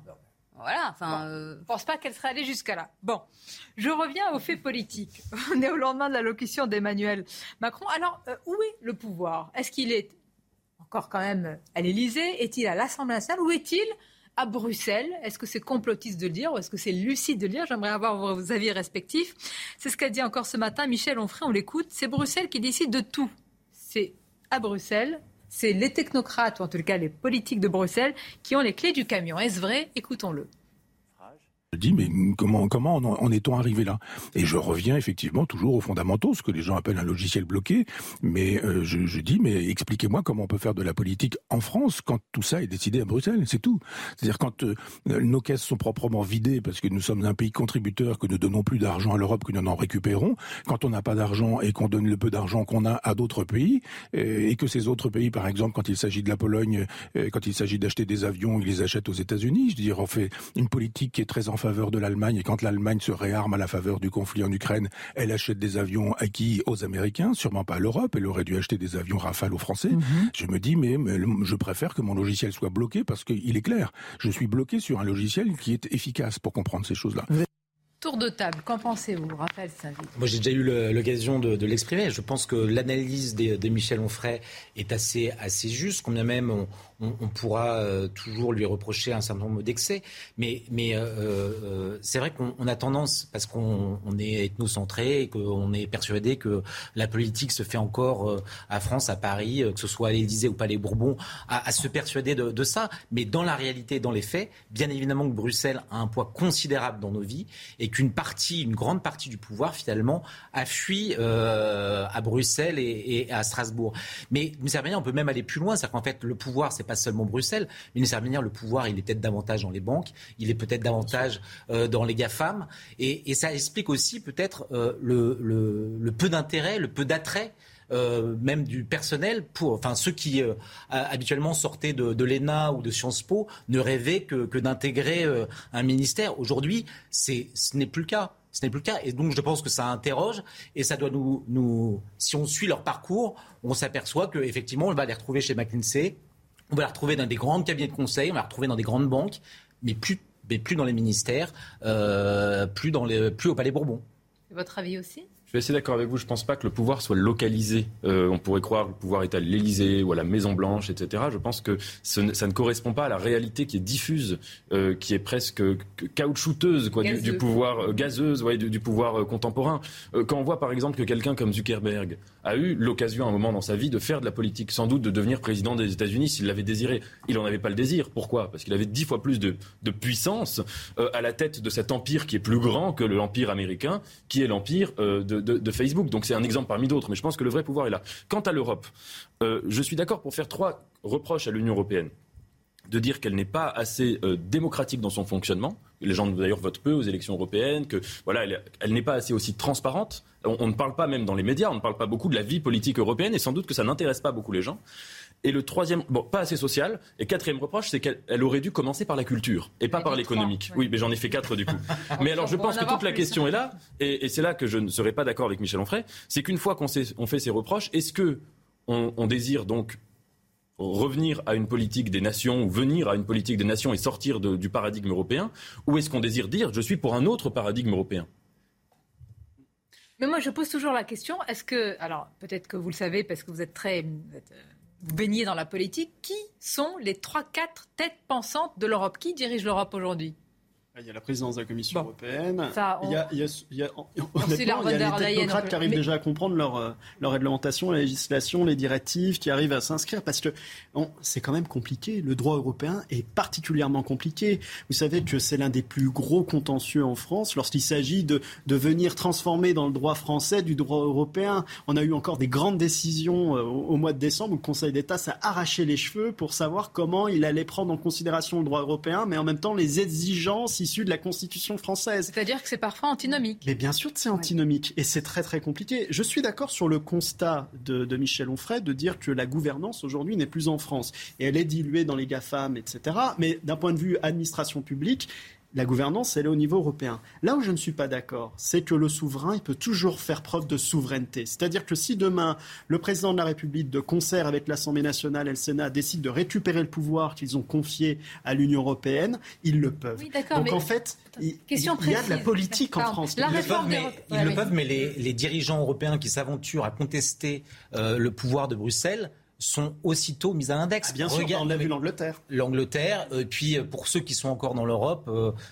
Voilà, enfin. Euh, je pense pas qu'elle serait allée jusqu'à là. Bon, je reviens aux faits politiques. On est au lendemain de l'allocution d'Emmanuel Macron. Alors, euh, où est le pouvoir? Est-ce qu'il est encore quand même à l'Élysée? Est-il à l'Assemblée nationale? Ou est-il à Bruxelles? Est-ce que c'est complotiste de le dire ou est-ce que c'est lucide de le dire? J'aimerais avoir vos avis respectifs. C'est ce qu'a dit encore ce matin Michel Onfray. On l'écoute. C'est Bruxelles qui décide de tout. C'est à Bruxelles c'est les technocrates, ou en tout cas les politiques de Bruxelles, qui ont les clés du camion. Est-ce vrai? Écoutons-le. Je dis, mais comment, comment en, est-on arrivé là? Et je reviens effectivement toujours aux fondamentaux, ce que les gens appellent un logiciel bloqué. Mais euh, je, dis, mais expliquez-moi comment on peut faire de la politique en France quand tout ça est décidé à Bruxelles, c'est tout. C'est-à-dire quand euh, nos caisses sont proprement vidées parce que nous sommes un pays contributeur, que nous donnons plus d'argent à l'Europe que nous en récupérons, quand on n'a pas d'argent et qu'on donne le peu d'argent qu'on a à d'autres pays, euh, et que ces autres pays, par exemple, quand il s'agit de la Pologne, quand il s'agit d'acheter des avions, ils les achètent aux États-Unis. Je veux dire, on fait une politique qui est très en faveur de l'Allemagne et quand l'Allemagne se réarme à la faveur du conflit en Ukraine, elle achète des avions acquis aux Américains, sûrement pas à l'Europe. Elle aurait dû acheter des avions Rafale aux Français. Mhm. Je me dis, mais, je préfère que mon logiciel soit bloqué parce qu'il est clair. Je suis bloqué sur un logiciel qui est efficace pour comprendre ces choses-là. Tour de table, qu'en pensez-vous, Raphaël Moi, j'ai déjà eu l'occasion de, l'exprimer. Je pense que l'analyse de, Michel Onfray est assez, assez juste, combien même on, pourra euh, toujours lui reprocher un certain nombre d'excès. Mais, euh, euh, c'est vrai qu'on a tendance, parce qu'on est ethnocentré et qu'on est persuadé que la politique se fait encore à France, à Paris, que ce soit à l'Élysée ou pas les Bourbons, à, se persuader de, ça. Mais dans la réalité, dans les faits, bien évidemment que Bruxelles a un poids considérable dans nos vies et qu'une partie, une grande partie du pouvoir, finalement, a fui à Bruxelles et, à Strasbourg. Mais d'une certaine manière, on peut même aller plus loin. C'est-à-dire qu'en fait, le pouvoir, c'est pas seulement Bruxelles, mais d'une certaine manière, le pouvoir, il est peut-être davantage dans les banques, il est peut-être davantage euh, dans les GAFAM, et, et, ça explique aussi peut-être euh, le, le, le, peu d'intérêt, le peu d'attrait euh, même du personnel enfin ceux qui euh, habituellement sortaient de, l'ENA ou de Sciences Po ne rêvaient que, d'intégrer euh, un ministère. Aujourd'hui, ce n'est plus le cas. Ce n'est plus le cas. Et donc, je pense que ça interroge et ça doit nous, si on suit leur parcours, on s'aperçoit qu'effectivement, on va les retrouver chez McKinsey, on va la retrouver dans des grands cabinets de conseil, on va la retrouver dans des grandes banques, mais plus, dans les ministères, plus, les, au Palais Bourbon. Votre avis aussi? Suis assez d'accord avec vous. Je ne pense pas que le pouvoir soit localisé. Euh, on pourrait croire que le pouvoir est à l'Élysée ou à la Maison Blanche, etc. Je pense que ça ne correspond pas à la réalité qui est diffuse, euh, qui est presque caoutchouteuse quoi, du, pouvoir euh, gazeuse, ouais, du, pouvoir contemporain. quand on voit par exemple que quelqu'un comme Zuckerberg a eu l'occasion à un moment dans sa vie de faire de la politique, sans doute de devenir président des États-Unis s'il l'avait désiré. Il n'en avait pas le désir. Pourquoi? Parce qu'il avait dix fois plus de, de puissance à la tête de cet empire qui est plus grand que l'empire américain, qui est l'empire de de, Facebook. Donc c'est un exemple parmi d'autres, mais je pense que le vrai pouvoir est là. Quant à l'Europe, euh, je suis d'accord pour faire trois reproches à l'Union européenne de dire qu'elle n'est pas assez euh, démocratique dans son fonctionnement. Les gens d'ailleurs votent peu aux élections européennes, que voilà, elle, n'est pas assez aussi transparente. On, ne parle pas même dans les médias, on ne parle pas beaucoup de la vie politique européenne, et sans doute que ça n'intéresse pas beaucoup les gens. Et le troisième, bon, pas assez social. Et quatrième reproche, c'est qu'elle aurait dû commencer par la culture et pas par l'économique. Oui, mais j'en ai fait quatre du coup. mais alors, je pense que toute la question est là, et, c'est là que je ne serais pas d'accord avec Michel Onfray, c'est qu'une fois qu'on fait ces reproches, est-ce que on, désire donc revenir à une politique des nations ou venir à une politique des nations et sortir du paradigme européen, ou est-ce qu'on désire dire je suis pour un autre paradigme européen? Mais moi, je pose toujours la question, est-ce que, alors peut-être que vous le savez parce que vous êtes très, vous baignez dans la politique, qui sont les 3-4 têtes pensantes de l'Europe? Qui dirige l'Europe aujourd'hui? Il y a la présidence de la Commission européenne. il y a, il y a, il y a les technocrates qui arrivent déjà à comprendre leur, euh, leur réglementation, la législation, les directives, qui arrivent à s'inscrire parce que c'est quand même compliqué. Le droit européen est particulièrement compliqué. Vous savez que c'est l'un des plus gros contentieux en France lorsqu'il s'agit de, de venir transformer dans le droit français du droit européen. On a eu encore des grandes décisions euh, au, au mois de décembre où le Conseil d'État s'est arraché les cheveux pour savoir comment il allait prendre en considération le droit européen, mais en même temps les exigences de la Constitution française. C'est-à-dire que c'est parfois antinomique. Mais bien sûr que c'est antinomique et c'est très très compliqué. Je suis d'accord sur le constat de, de, Michel Onfray de dire que la gouvernance aujourd'hui n'est plus en France et elle est diluée dans les GAFAM, etc. Mais d'un point de vue administration publique, la gouvernance, elle est au niveau européen. Là où je ne suis pas d'accord, c'est que le souverain, il peut toujours faire preuve de souveraineté. C'est-à-dire que si demain, le président de la République, de concert avec l'Assemblée nationale et le Sénat, décide de récupérer le pouvoir qu'ils ont confié à l'Union européenne, ils le peuvent. Donc en fait, il, y a de la politique en France. Ils le peuvent, mais, ils le peuvent, mais les, dirigeants européens qui s'aventurent à contester euh, le pouvoir de Bruxelles sont aussitôt mises à l'index. Ah, bien sûr, on a vu l'Angleterre. L'Angleterre, euh, puis euh, pour ceux qui sont encore dans l'Europe,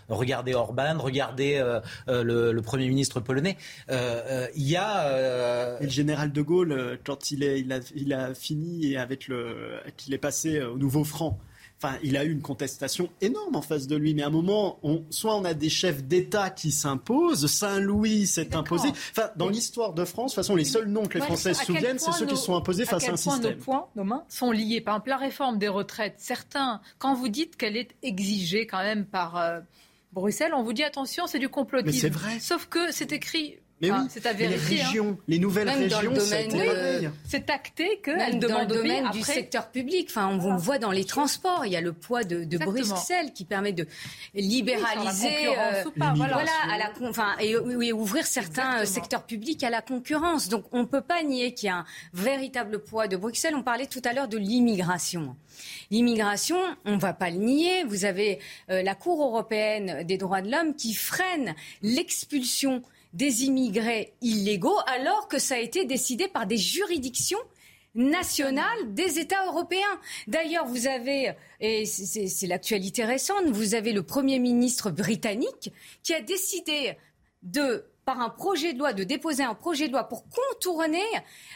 regardez Orban, regardez le, Premier ministre polonais. Il y a... Et le général de Gaulle, quand il, est, il, a, il a fini et avec le... qu'il est passé au nouveau franc, Enfin, il a eu une contestation énorme en face de lui. Mais à un moment, on, soit on a des chefs d'État qui s'imposent, Saint-Louis s'est imposé. Enfin, dans l'histoire de France, de toute façon, les seuls noms que les Français se souviennent, c'est ceux qui sont imposés face à, un point système. Nos points, nos mains sont liés. Par exemple, la réforme des retraites. Certains, quand vous dites qu'elle est exigée quand même par euh, Bruxelles, on vous dit attention, c'est du complotisme. Mais c'est vrai. Sauf que c'est écrit mais oui, c'est à vérifier. Les hein. régions, les nouvelles régions, c'est acté que Même dans le domaine du secteur public. Enfin, on le voit dans les transports. Il y a le poids de, de Bruxelles qui permet de libéraliser, euh, voilà, à la, enfin, et, ouvrir certains euh, secteurs publics à la concurrence. Donc, on ne peut pas nier qu'il y a un véritable poids de Bruxelles. On parlait tout à l'heure de l'immigration. L'immigration, on ne va pas le nier. Vous avez euh, la Cour européenne des droits de l'homme qui freine l'expulsion des immigrés illégaux alors que ça a été décidé par des juridictions nationales des États européens. D'ailleurs, vous avez, et c'est l'actualité récente, vous avez le Premier ministre britannique qui a décidé de par un projet de loi, de déposer un projet de loi pour contourner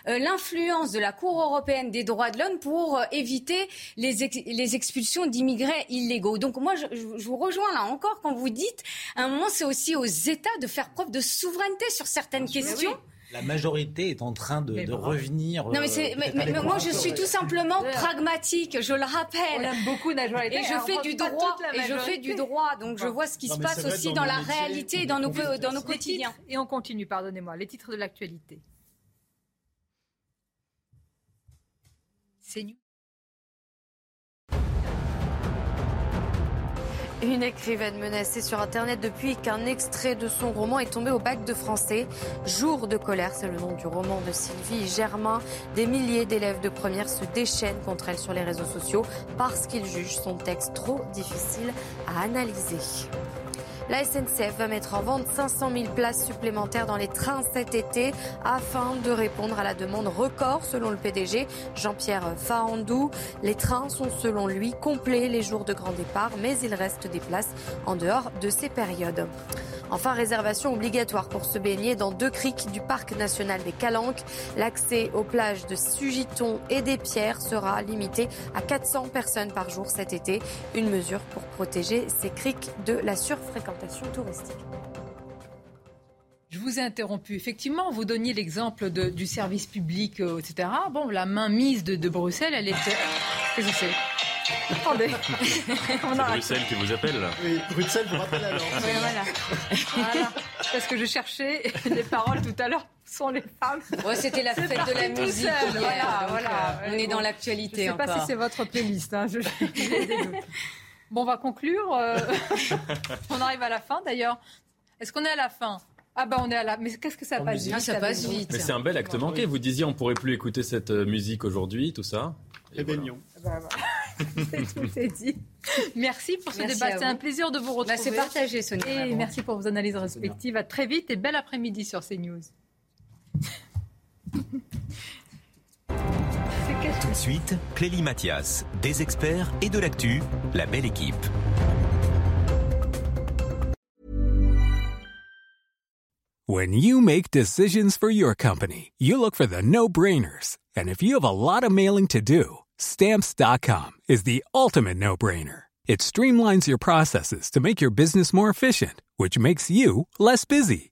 euh, l'influence de la Cour européenne des droits de l'homme pour euh, éviter les, les expulsions d'immigrés illégaux. Donc moi, je, je, vous rejoins là encore quand vous dites, à un moment, c'est aussi aux États de faire preuve de souveraineté sur certaines questions la majorité est en train de, revenir. Non, mais, euh, moi, je suis tout simplement pragmatique, je le rappelle. On aime beaucoup la majorité. Et je fais du droit. Et je fais du droit. Donc, je vois ce qui se passe aussi dans, la réalité et dans nos, dans nos quotidiens. Et on continue, pardonnez-moi, les titres de l'actualité. C'est Une écrivaine menacée sur Internet depuis qu'un extrait de son roman est tombé au bac de français. Jour de colère, c'est le nom du roman de Sylvie Germain. Des milliers d'élèves de première se déchaînent contre elle sur les réseaux sociaux parce qu'ils jugent son texte trop difficile à analyser. La SNCF va mettre en vente 500 000 places supplémentaires dans les trains cet été afin de répondre à la demande record selon le PDG Jean-Pierre Fahandou. Les trains sont selon lui complets les jours de grand départ mais il reste des places en dehors de ces périodes. Enfin, réservation obligatoire pour se baigner dans deux criques du parc national des Calanques. L'accès aux plages de Sugiton et des Pierres sera limité à 400 personnes par jour cet été. Une mesure pour protéger ces criques de la Je vous ai interrompu. Effectivement, vous donniez l'exemple du service public, euh, etc. Bon, la main mise de, de Bruxelles, elle était. Qu'est-ce que c'est? Attendez. C'est Bruxelles qui vous appelle là. Oui, Bruxelles vous rappelle alors. Oui, voilà. voilà. Parce que je cherchais les paroles tout à l'heure sont les femmes? Ouais, c'était la fête de la musique. voilà, voilà. Euh, on est dans l'actualité. Je ne sais pas si c'est votre playlist. Hein. Je... bon, on va conclure. Euh, on arrive à la fin d'ailleurs. Est-ce qu'on est à la fin? Ah bah on est à la... Mais qu'est-ce que ça passe vite Ça passe vite. Mais c'est un bel acte manqué. Vous disiez on pourrait plus écouter cette euh, musique aujourd'hui, tout ça. Et voilà. bah, tout est dit. Merci pour ce débat. C'est un plaisir de vous retrouver. Bah, c'est partagé, Sonia. Et merci pour vos analyses respectives. À très vite et bel après-midi sur CNews. Suite, Clélie Mathias, des experts et de l'actu, la belle équipe. When you make decisions for your company, you look for the no-brainers. And if you have a lot of mailing to do, Stamps.com is the ultimate no brainer. It streamlines your processes to make your business more efficient, which makes you less busy.